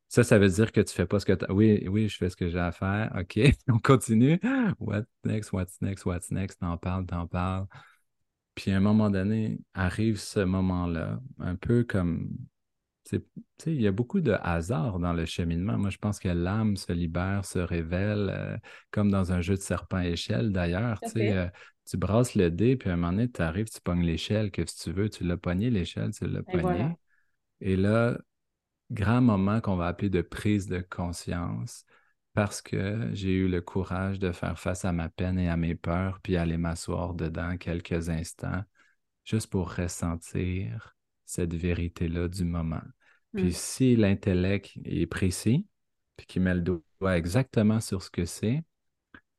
Ça, ça veut dire que tu fais pas ce que tu Oui, oui, je fais ce que j'ai à faire. [laughs] OK, on continue. What's next, what's next, what's next? T'en parles, t'en parles. Puis à un moment donné, arrive ce moment-là, un peu comme. Il y a beaucoup de hasard dans le cheminement. Moi, je pense que l'âme se libère, se révèle, euh, comme dans un jeu de serpent-échelle d'ailleurs. Euh, tu brasses le dé, puis à un moment donné, tu arrives, tu pognes l'échelle, que si tu veux, tu l'as pogné, l'échelle, tu l'as pogné. voilà. Et là, grand moment qu'on va appeler de prise de conscience parce que j'ai eu le courage de faire face à ma peine et à mes peurs, puis aller m'asseoir dedans quelques instants, juste pour ressentir cette vérité-là du moment. Puis Mm. si l'intellect est précis, puis qu'il met le doigt exactement sur ce que c'est,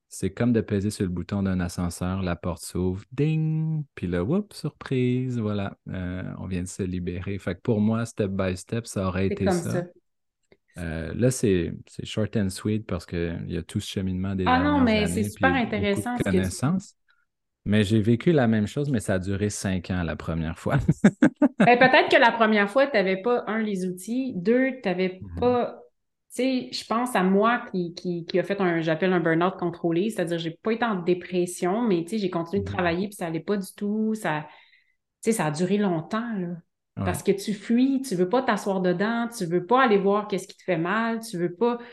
c'est comme de peser sur le bouton d'un ascenseur, la porte s'ouvre, ding, puis là, whoop, surprise, voilà, euh, on vient de se libérer. Fait que pour moi, step by step, ça aurait été comme ça. ça. Euh, là, c'est short and sweet parce qu'il y a tout ce cheminement des Ah non, mais c'est super intéressant ce que tu dis. connaissances. Mais j'ai vécu la même chose, mais ça a duré cinq ans la première fois. [laughs] Ben, [laughs] peut-être que la première fois, tu n'avais pas, un, les outils, deux, tu n'avais Mhm. pas. Tu sais, je pense à moi qui, qui, qui a fait un, j'appelle un burn-out contrôlé, c'est-à-dire j'ai pas été en dépression, mais tu sais, j'ai continué de Mhm. travailler puis ça allait pas du tout. Ça, tu sais, ça a duré longtemps, là. Ouais. Parce que tu fuis, tu veux pas t'asseoir dedans, tu veux pas aller voir qu'est-ce qui te fait mal, tu veux pas. Tu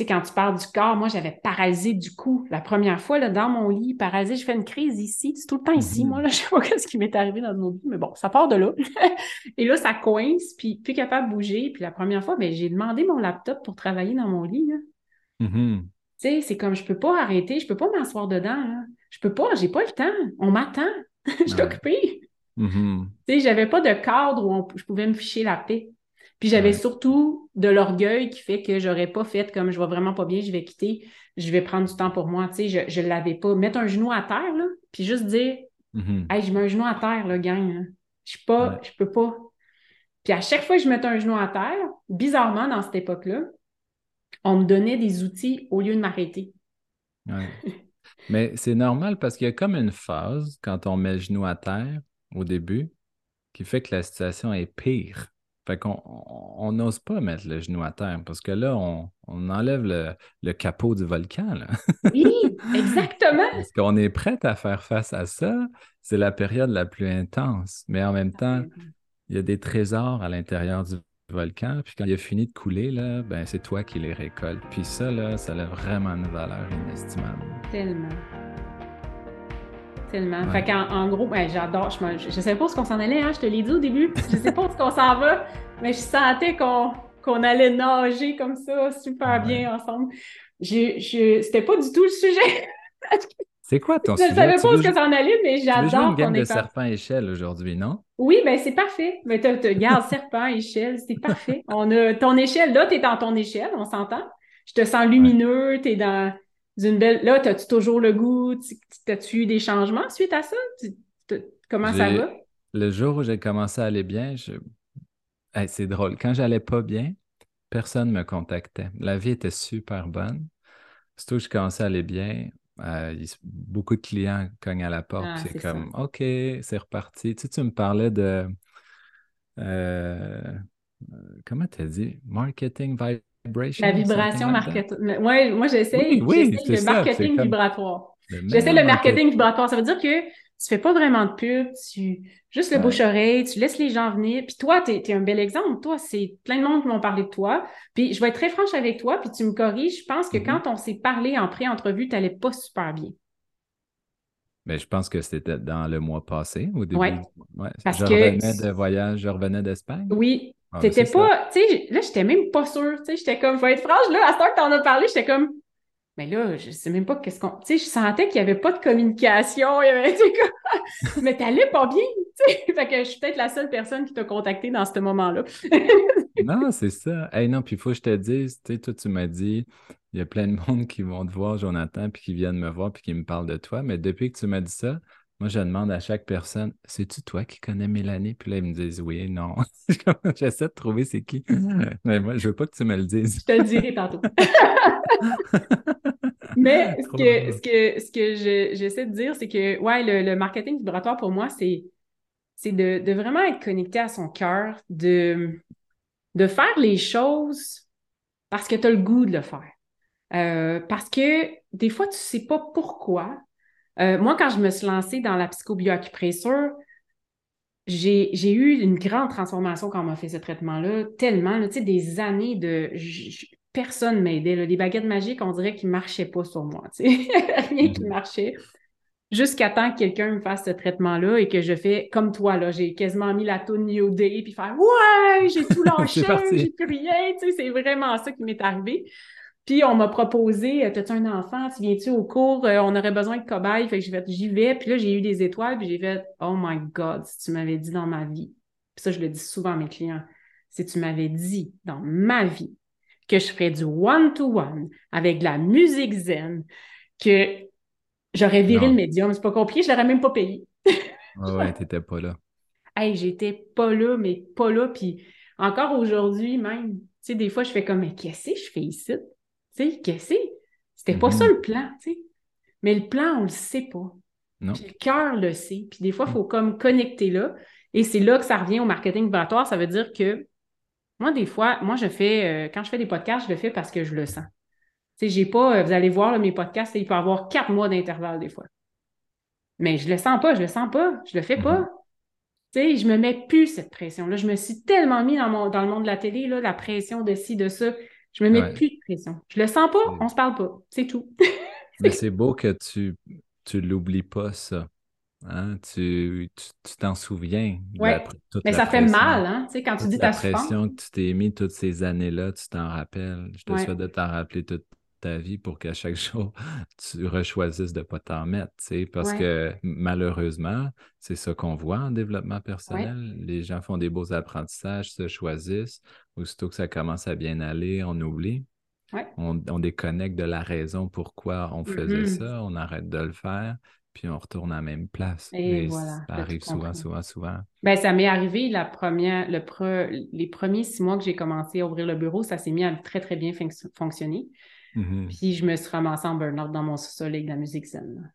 sais, quand tu parles du corps, moi, j'avais paralysé du cou. La première fois, là, dans mon lit, paralysé, je fais une crise ici. C'est tout le temps ici, Mhm. moi, là. [laughs] Je sais pas qu'est-ce qui m'est arrivé dans notre vie, mais bon, ça part de là. [laughs] Et là, ça coince, puis plus capable de bouger. Puis la première fois, ben, j'ai demandé mon laptop pour travailler dans mon lit, là. Mhm. Tu sais, c'est comme, je peux pas arrêter, je peux pas m'asseoir dedans, là. Je peux pas, j'ai pas le temps. On m'attend. [laughs] Je suis occupée. Mhm. Tu sais, j'avais pas de cadre où on- je pouvais me ficher la paix. Puis j'avais Ouais. surtout de l'orgueil qui fait que j'aurais pas fait comme je vais vraiment pas bien, je vais quitter, je vais prendre du temps pour moi. Tu sais, je, je l'avais pas. Mettre un genou à terre, là, puis juste dire, Mhm. hey, je mets un genou à terre, là, gang. là. Je suis pas, Ouais. je peux pas. Puis à chaque fois que je mettais un genou à terre, bizarrement, dans cette époque-là, on me donnait des outils au lieu de m'arrêter. Ouais. [laughs] Mais c'est normal parce qu'il y a comme une phase quand on met le genou à terre au début qui fait que la situation est pire. Fait qu'on on- on n'ose pas mettre le genou à terre parce que là, on, on enlève le, le capot du volcan. Là. Oui, exactement. [laughs] Parce qu'on est prêt à faire face à ça. C'est la période la plus intense. Mais en même temps, il y a des trésors à l'intérieur du volcan. Puis quand il a fini de couler, là, ben, c'est toi qui les récoltes. Puis ça, là, ça a vraiment une valeur inestimable. Tellement. Tellement. Ouais. Fait qu'en en gros, ben, j'adore. Je, je, je sais pas où ce qu'on s'en allait, hein, je te l'ai dit au début. Je sais pas où ce qu'on s'en va, mais je sentais qu'on qu'on allait nager comme ça, super Ouais. bien ensemble. Je, je, c'était pas du tout le sujet. C'est quoi ton [laughs] je ne sujet? savais Tu pas où que ça en allait, mais tu j'adore une game qu'on de ait parlé. serpent à échelle aujourd'hui, non? Oui, ben c'est parfait. Mais t'as, t'as- garde serpent, échelle, c'est parfait. On a ton échelle, là, t'es dans ton échelle, on s'entend. Je te sens lumineux, t'es dans une belle. Là, t'as-tu toujours le goût? Tu- T'as-tu eu des changements suite à ça? Tu- tu- Comment ça va? Le jour où j'ai commencé à aller bien, je... Hey, c'est drôle. Quand j'allais pas bien, personne me contactait. La vie était super bonne. Surtout que je commençais à aller bien. euh, il- beaucoup de clients cognent à la porte. Ah, c'est ça. comme, OK, c'est reparti. Tu sais, tu me parlais de. euh, euh, comment t'as dit? Marketing vibration? La vibration marketing. Ouais, moi, j'essaie Oui, oui, le ça, marketing comme- vibratoire. J'essaie le marketing vibratoire. Ça veut dire que tu fais pas vraiment de pub, tu juste le Ouais. bouche-oreille, tu laisses les gens venir. Puis toi, tu es, un bel exemple. Toi, c'est plein de monde qui m'ont parlé de toi. Puis je vais être très franche avec toi, puis tu me corriges. Je pense que Mhm. quand on s'est parlé en pré-entrevue, tu n'allais pas super bien. Mais je pense que c'était dans le mois passé, au début. Du- ouais. Parce je que- revenais de voyage, je revenais d'Espagne. Oui, Ah, t'étais pas, tu sais, là, j'étais même pas sûre, tu sais, j'étais comme, faut être franche, là, à ce que t'en as parlé, j'étais comme, mais là, je sais même pas qu'est-ce qu'on, tu sais, je sentais qu'il y avait pas de communication, il y avait, [laughs] tu sais, comme- mais t'allais pas bien, tu sais, [laughs] fait que je suis peut-être la seule personne qui t'a contacté dans ce moment-là. [laughs] Non, c'est ça. Hey, non, puis il faut que je te dise, tu sais, toi, tu m'as dit, il y a plein de monde qui vont te voir, Jonathan, puis qui viennent me voir, puis qui me parlent de toi. Mais depuis que tu m'as dit ça, moi, je demande à chaque personne, c'est-tu toi qui connais Mélanie? Puis là, ils me disent oui, non. [laughs] J'essaie de trouver c'est qui. [laughs] Mais moi, je veux pas que tu me le dises. Je te le dirai tantôt. [laughs] Mais ce que, ce que, ce que je- j'essaie de dire, c'est que, ouais, le, le marketing vibratoire, pour moi, c'est, c'est de, de vraiment être connecté à son cœur, de, de faire les choses parce que tu as le goût de le faire. Euh, parce que des fois, tu sais pas pourquoi. Euh, moi, quand je me suis lancée dans la psychobioacupressure, j'ai, j'ai eu une grande transformation quand on m'a fait ce traitement-là, tellement, là, tu sais, des années de... personne m'aidait, là. Les baguettes magiques, on dirait qu'ils ne marchaient pas sur moi. [laughs] Rien qui Mhm. marchait. Jusqu'à temps que quelqu'un me fasse ce traitement-là et que je fais comme toi, là. J'ai quasiment mis la toune New Day puis faire « Ouais, j'ai tout [laughs] lâché, j'ai plus rien! » Tu sais, c'est vraiment ça qui m'est arrivé. Puis on m'a proposé, euh, t'as-tu un enfant, tu viens-tu au cours, Euh, on aurait besoin de cobayes, fait que j'ai fait, j'y vais. Puis là, j'ai eu des étoiles, puis j'ai fait, oh my God, si tu m'avais dit dans ma vie, puis ça, je le dis souvent à mes clients, si tu m'avais dit dans ma vie que je ferais du one-to-one avec de la musique zen, que j'aurais viré Non. le médium, c'est pas compliqué, je l'aurais même pas payé. Ouais, ouais, t'étais pas là. [laughs] Hey, j'étais pas là, mais pas là. Puis encore aujourd'hui, même, tu sais, des fois, je fais comme, mais qu'est-ce que je fais ici? Tu sais, qu'est-ce que C'était pas Mhm. ça le plan, tu sais. Mais le plan, on le sait pas. Non. Puis le cœur le sait. Puis des fois, il faut comme connecter là. Et c'est là que ça revient au marketing vibratoire. Ça veut dire que moi, des fois, moi, je fais, euh, quand je fais des podcasts, je le fais parce que je le sens. Tu sais, j'ai pas, euh, vous allez voir, là, mes podcasts, il peut y avoir quatre mois d'intervalle des fois. Mais je le sens pas, je le sens pas, je le fais pas. Mhm. Tu sais, je me mets plus cette pression-là. Je me suis tellement mis dans, mon, dans le monde de la télé, là, la pression de ci, de ça. Je me mets Ouais. plus de pression. Je le sens pas, Ouais. on se parle pas. C'est tout. [laughs] Mais c'est beau que tu tu l'oublies pas, ça. Hein? Tu tu tu t'en souviens Ouais. la- Mais la ça fait pression. mal, hein? Tu sais, quand tu dis la ta souffrance. pression que tu t'es mis toutes ces années-là, tu t'en rappelles. Je te Ouais. souhaite de t'en rappeler toute ta vie pour qu'à chaque [laughs] jour, tu rechoisisses de ne pas t'en mettre, parce que malheureusement, c'est ça qu'on voit en développement personnel. Les gens font des beaux apprentissages, se choisissent. Aussitôt que ça commence à bien aller, on oublie. On, déconnecte de la raison pourquoi on faisait mm-hmm. ça, on arrête de le faire, puis on retourne à la même place. Et, voilà, ça arrive souvent, souvent, souvent. Ben, ça m'est arrivé la première, le les premiers six mois que j'ai commencé à ouvrir le bureau, ça s'est mis à très, très bien fonctionner. Mm-hmm. Puis je me suis ramassée en burn-out dans mon sous-sol avec de la musique zen.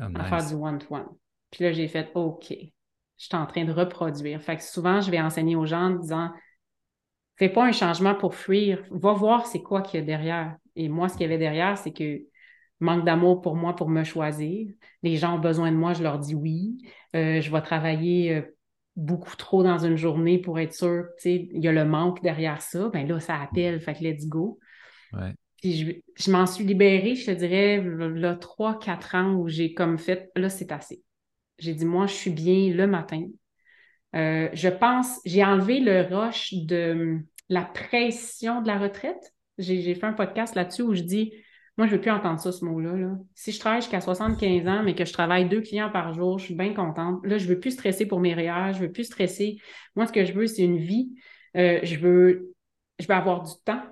Ah, à faire du one-to-one. Puis là, j'ai fait OK, je suis en train de reproduire. Fait que souvent, je vais enseigner aux gens en disant Fais pas un changement pour fuir, va voir c'est quoi qu'il y a derrière. Et moi, ce qu'il y avait derrière, c'est que manque d'amour pour moi pour me choisir. Les gens ont besoin de moi, je leur dis oui. Euh, je vais travailler euh, beaucoup trop dans une journée pour être sûr, tu sais, il y a le manque derrière ça. Ben là, ça appelle, fait que let's go. Puis je, m'en suis libérée, je te dirais, là, trois, quatre ans où j'ai comme fait, là, c'est assez. J'ai dit, moi, je suis bien le matin. Euh, je pense, j'ai enlevé le rush de la pression de la retraite. J'ai fait un podcast là-dessus où je dis, moi, je ne veux plus entendre ça, ce mot-là. Si je travaille jusqu'à 75 ans, mais que je travaille deux clients par jour, je suis bien contente. Là, je ne veux plus stresser pour mes réels, je ne veux plus stresser. Moi, ce que je veux, c'est une vie. Euh, je, veux, je veux avoir du temps,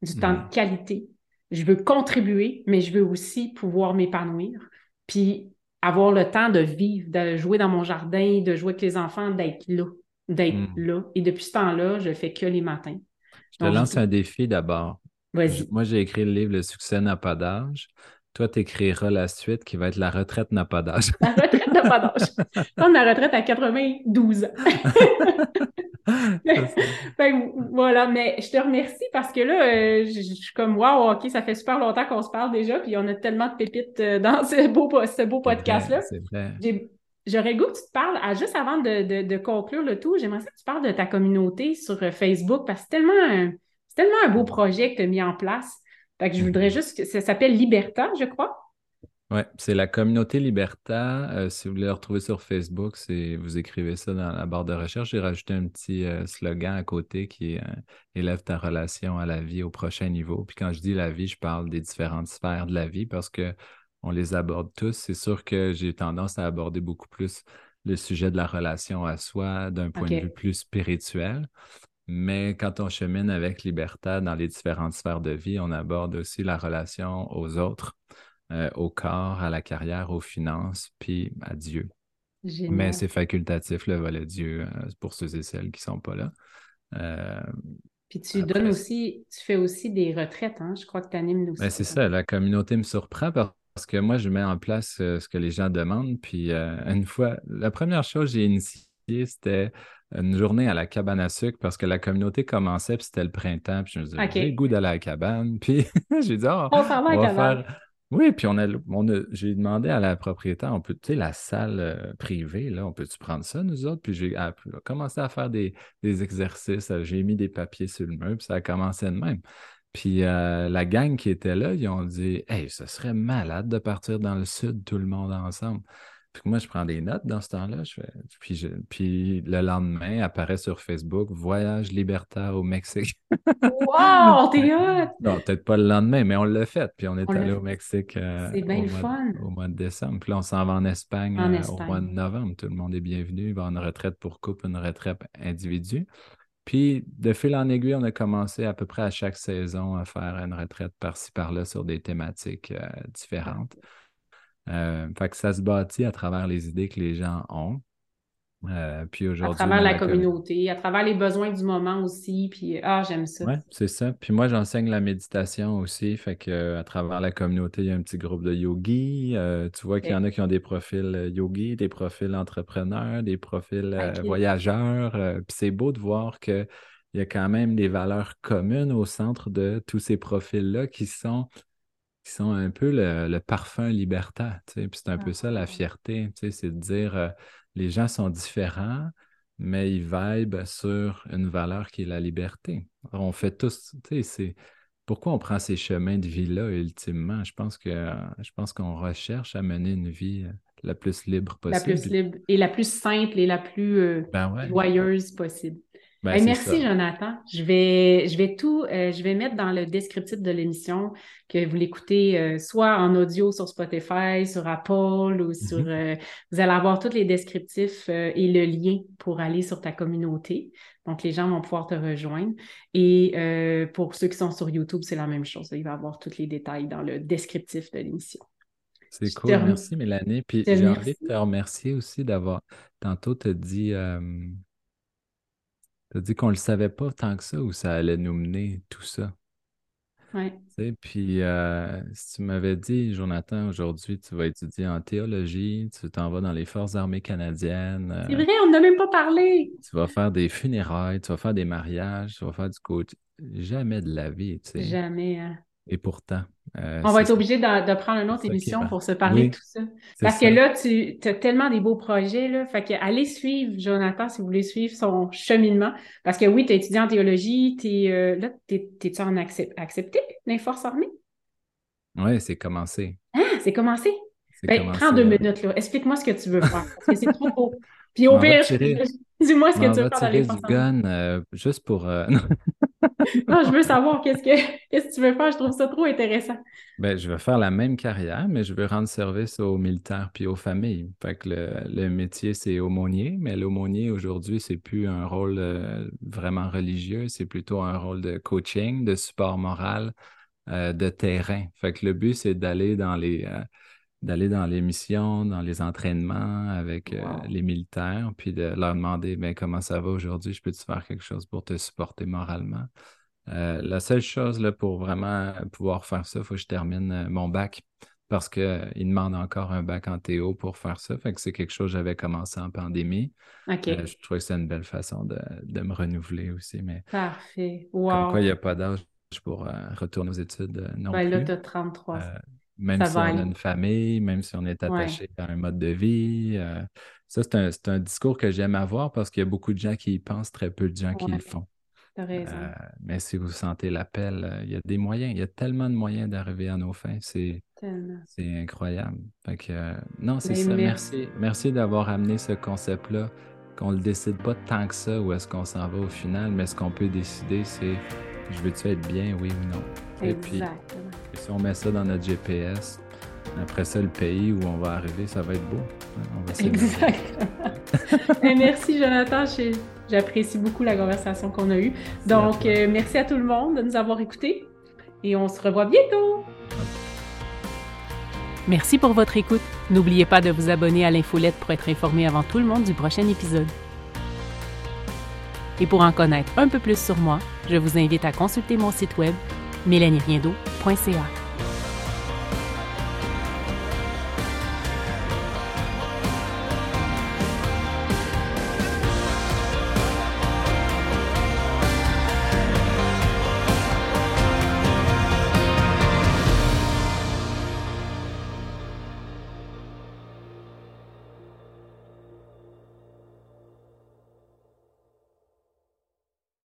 du temps de qualité. Je veux contribuer, mais je veux aussi pouvoir m'épanouir. Puis avoir le temps de vivre, de jouer dans mon jardin, de jouer avec les enfants, d'être là, d'être hmm. là. Et depuis ce temps-là, je fais que les matins. Je te lance un défi d'abord. Moi, j'ai écrit le livre Le succès n'a pas d'âge. Toi, tu écriras la suite qui va être La retraite n'a pas d'âge. La retraite n'a pas d'âge. [laughs] Comme la retraite à 92 ans. [laughs] [laughs] voilà, mais je te remercie parce que là, euh, je, suis comme wow, OK, ça fait super longtemps qu'on se parle déjà, puis on a tellement de pépites euh, dans ce beau, ce beau podcast-là. C'est vrai. J'aurais goût que tu te parles, juste avant de, conclure le tout, j'aimerais que tu parles de ta communauté sur euh, Facebook parce que c'est tellement c'est tellement un beau projet que tu as mis en place. Fait que je voudrais juste que ça s'appelle Liberta, je crois. Oui, c'est la communauté Liberta. Euh, si vous voulez le retrouver sur Facebook, c'est vous écrivez ça dans la barre de recherche. J'ai rajouté un petit euh, slogan à côté qui est euh, Élève ta relation à la vie au prochain niveau. Puis quand je dis la vie, je parle des différentes sphères de la vie parce que on les aborde tous. C'est sûr que j'ai tendance à aborder beaucoup plus le sujet de la relation à soi d'un point de vue plus spirituel. Mais quand on chemine avec liberté dans les différentes sphères de vie, on aborde aussi la relation aux autres, euh, au corps, à la carrière, aux finances, puis à Dieu. Mais c'est facultatif, le volet Dieu, euh, pour ceux et celles qui ne sont pas là. Euh, puis tu donnes aussi, tu fais aussi des retraites, hein? je crois que tu animes aussi. Ben, c'est ça, la communauté me surprend parce que moi, je mets en place ce que les gens demandent. Puis une fois, la première chose que j'ai initiée, c'était une journée à la cabane à sucre parce que la communauté commençait, puis c'était le printemps. Puis je me disais, j'ai le goût d'aller à la cabane. [laughs] Puis j'ai dit, oh, on, va faire. Oui, puis on a, j'ai demandé à la propriétaire, on peut, tu sais, la salle euh, privée, là, on peut-tu prendre ça, nous autres? Puis j'ai commencé à faire des, exercices, euh, j'ai mis des papiers sur le mur, puis ça a commencé de même. Puis euh, la gang qui était là, ils ont dit, hey, ce serait malade de partir dans le sud, tout le monde ensemble. Puis moi, je prends des notes dans ce temps-là. Je fais... puis, puis le lendemain, apparaît sur Facebook Voyage libertaire au Mexique. wow, [laughs] t'es hot! Non, peut-être pas le lendemain, mais on l'a fait. Puis on est allé au Mexique euh, au, mois, au, mois de décembre. Puis là, on s'en va en Espagne, euh, au mois de novembre. Tout le monde est bienvenu. Il va une retraite pour couple, une retraite individu. Puis, de fil en aiguille, on a commencé à peu près à chaque saison à faire une retraite par-ci, par-là sur des thématiques euh, différentes. Euh, fait que ça se bâtit à travers les idées que les gens ont. Euh, puis aujourd'hui, à travers la, communauté, à travers les besoins du moment aussi. Puis, ah, j'aime ça. Oui, c'est ça. Puis moi, j'enseigne la méditation aussi. Fait que à travers la communauté, il y a un petit groupe de yogis. Euh, tu vois qu'il y en a qui ont des profils yogis, des profils entrepreneurs, des profils voyageurs. puis c'est beau de voir qu'il y a quand même des valeurs communes au centre de tous ces profils-là qui sont qui sont un peu le, parfum libertaire. Puis c'est un peu ça la ah. fierté, c'est de dire euh, les gens sont différents, mais ils vibent sur une valeur qui est la liberté. on fait tous, c'est pourquoi on prend ces chemins de vie-là ultimement? Je pense que je pense qu'on recherche à mener une vie euh, la plus libre possible. La plus libre et la plus simple et la plus euh, ben joyeuse possible. Ben, merci, ça. Jonathan. Je vais, je vais tout, euh, je vais mettre dans le descriptif de l'émission que vous l'écoutez euh, soit en audio sur Spotify, sur Apple ou sur. Mhm. euh, vous allez avoir tous les descriptifs et le lien pour aller sur ta communauté. Donc, les gens vont pouvoir te rejoindre. Et pour ceux qui sont sur YouTube, c'est la même chose. Il va y avoir tous les détails dans le descriptif de l'émission. C'est te cool. Merci, Mélanie. Puis te j'ai envie de te remercier aussi d'avoir. Tantôt, tu as dit, t'as dit qu'on ne le savait pas tant que ça, où ça allait nous mener, tout ça? Tu sais, puis euh, si tu m'avais dit, Jonathan, aujourd'hui, tu vas étudier en théologie, tu t'en vas dans les Forces armées canadiennes, C'est euh, vrai, on n'a même pas parlé. tu vas faire des funérailles, tu vas faire des mariages, tu vas faire du coach. Jamais de la vie, tu sais. Jamais. hein. Et pourtant, euh, On va être obligé de, de prendre une autre émission pour se parler Oui, de tout ça. Parce ça. que là, tu as tellement des beaux projets, là. Fait que allez suivre Jonathan si vous voulez suivre son cheminement. Parce que oui, tu es étudiant en théologie, t'es, euh, là, t'es, t'es-tu en accep- accepté dans les forces armées? Oui, c'est commencé. Ah, c'est commencé. Ben, commencé, prends deux minutes, là. Explique-moi ce que tu veux faire. Parce que c'est trop beau. [laughs] Puis Je au pire, tirer- dis-moi ce que tu veux faire tirer du gun euh, juste pour. euh, non. [laughs] Non, je veux savoir qu'est-ce que, qu'est-ce que tu veux faire. Je trouve ça trop intéressant. Ben, je vais faire la même carrière, mais je veux rendre service aux militaires puis aux familles. Fait que le, le métier, c'est aumônier, mais l'aumônier, aujourd'hui, c'est plus un rôle euh, vraiment religieux, c'est plutôt un rôle de coaching, de support moral, euh, de terrain. Fait que le but, c'est d'aller dans les, euh, d'aller dans les missions, dans les entraînements avec euh, les militaires, puis de leur demander, ben, comment ça va aujourd'hui, je peux-tu faire quelque chose pour te supporter moralement? Euh, la seule chose là, pour vraiment pouvoir faire ça, il faut que je termine euh, mon bac parce qu'il demande encore un bac en théo pour faire ça. Fait que c'est quelque chose que j'avais commencé en pandémie. Euh, je trouvais que c'est une belle façon de, de me renouveler aussi. Mais Parfait. comme Wow. quoi, il n'y a pas d'âge pour euh, retourner aux études non Ben là, plus. tu as 33 Euh, même Ça si on a une famille, même si on est Ouais. attaché à un mode de vie. euh, ça, c'est un, c'est un discours que j'aime avoir parce qu'il y a beaucoup de gens qui y pensent, très peu de gens qui le font. Euh, mais si vous sentez l'appel, euh, il y a des moyens, il y a tellement de moyens d'arriver à nos fins, c'est, incroyable. Fait que, non, c'est Ben, ça. merci. Merci, d'avoir amené ce concept-là, qu'on ne le décide pas tant que ça où est-ce qu'on s'en va au final, mais ce qu'on peut décider, c'est je veux-tu être bien, oui ou non? Et puis, Si on met ça dans notre GPS, après ça, le pays où on va arriver, ça va être beau. On va. Exactement. Merci, Jonathan. J'apprécie beaucoup la conversation qu'on a eue. Merci Donc, euh, merci à tout le monde de nous avoir écoutés et on se revoit bientôt. Merci pour votre écoute. N'oubliez pas de vous abonner à l'infolette pour être informé avant tout le monde du prochain épisode. Et pour en connaître un peu plus sur moi, je vous invite à consulter mon site web mélanieriendo.ca.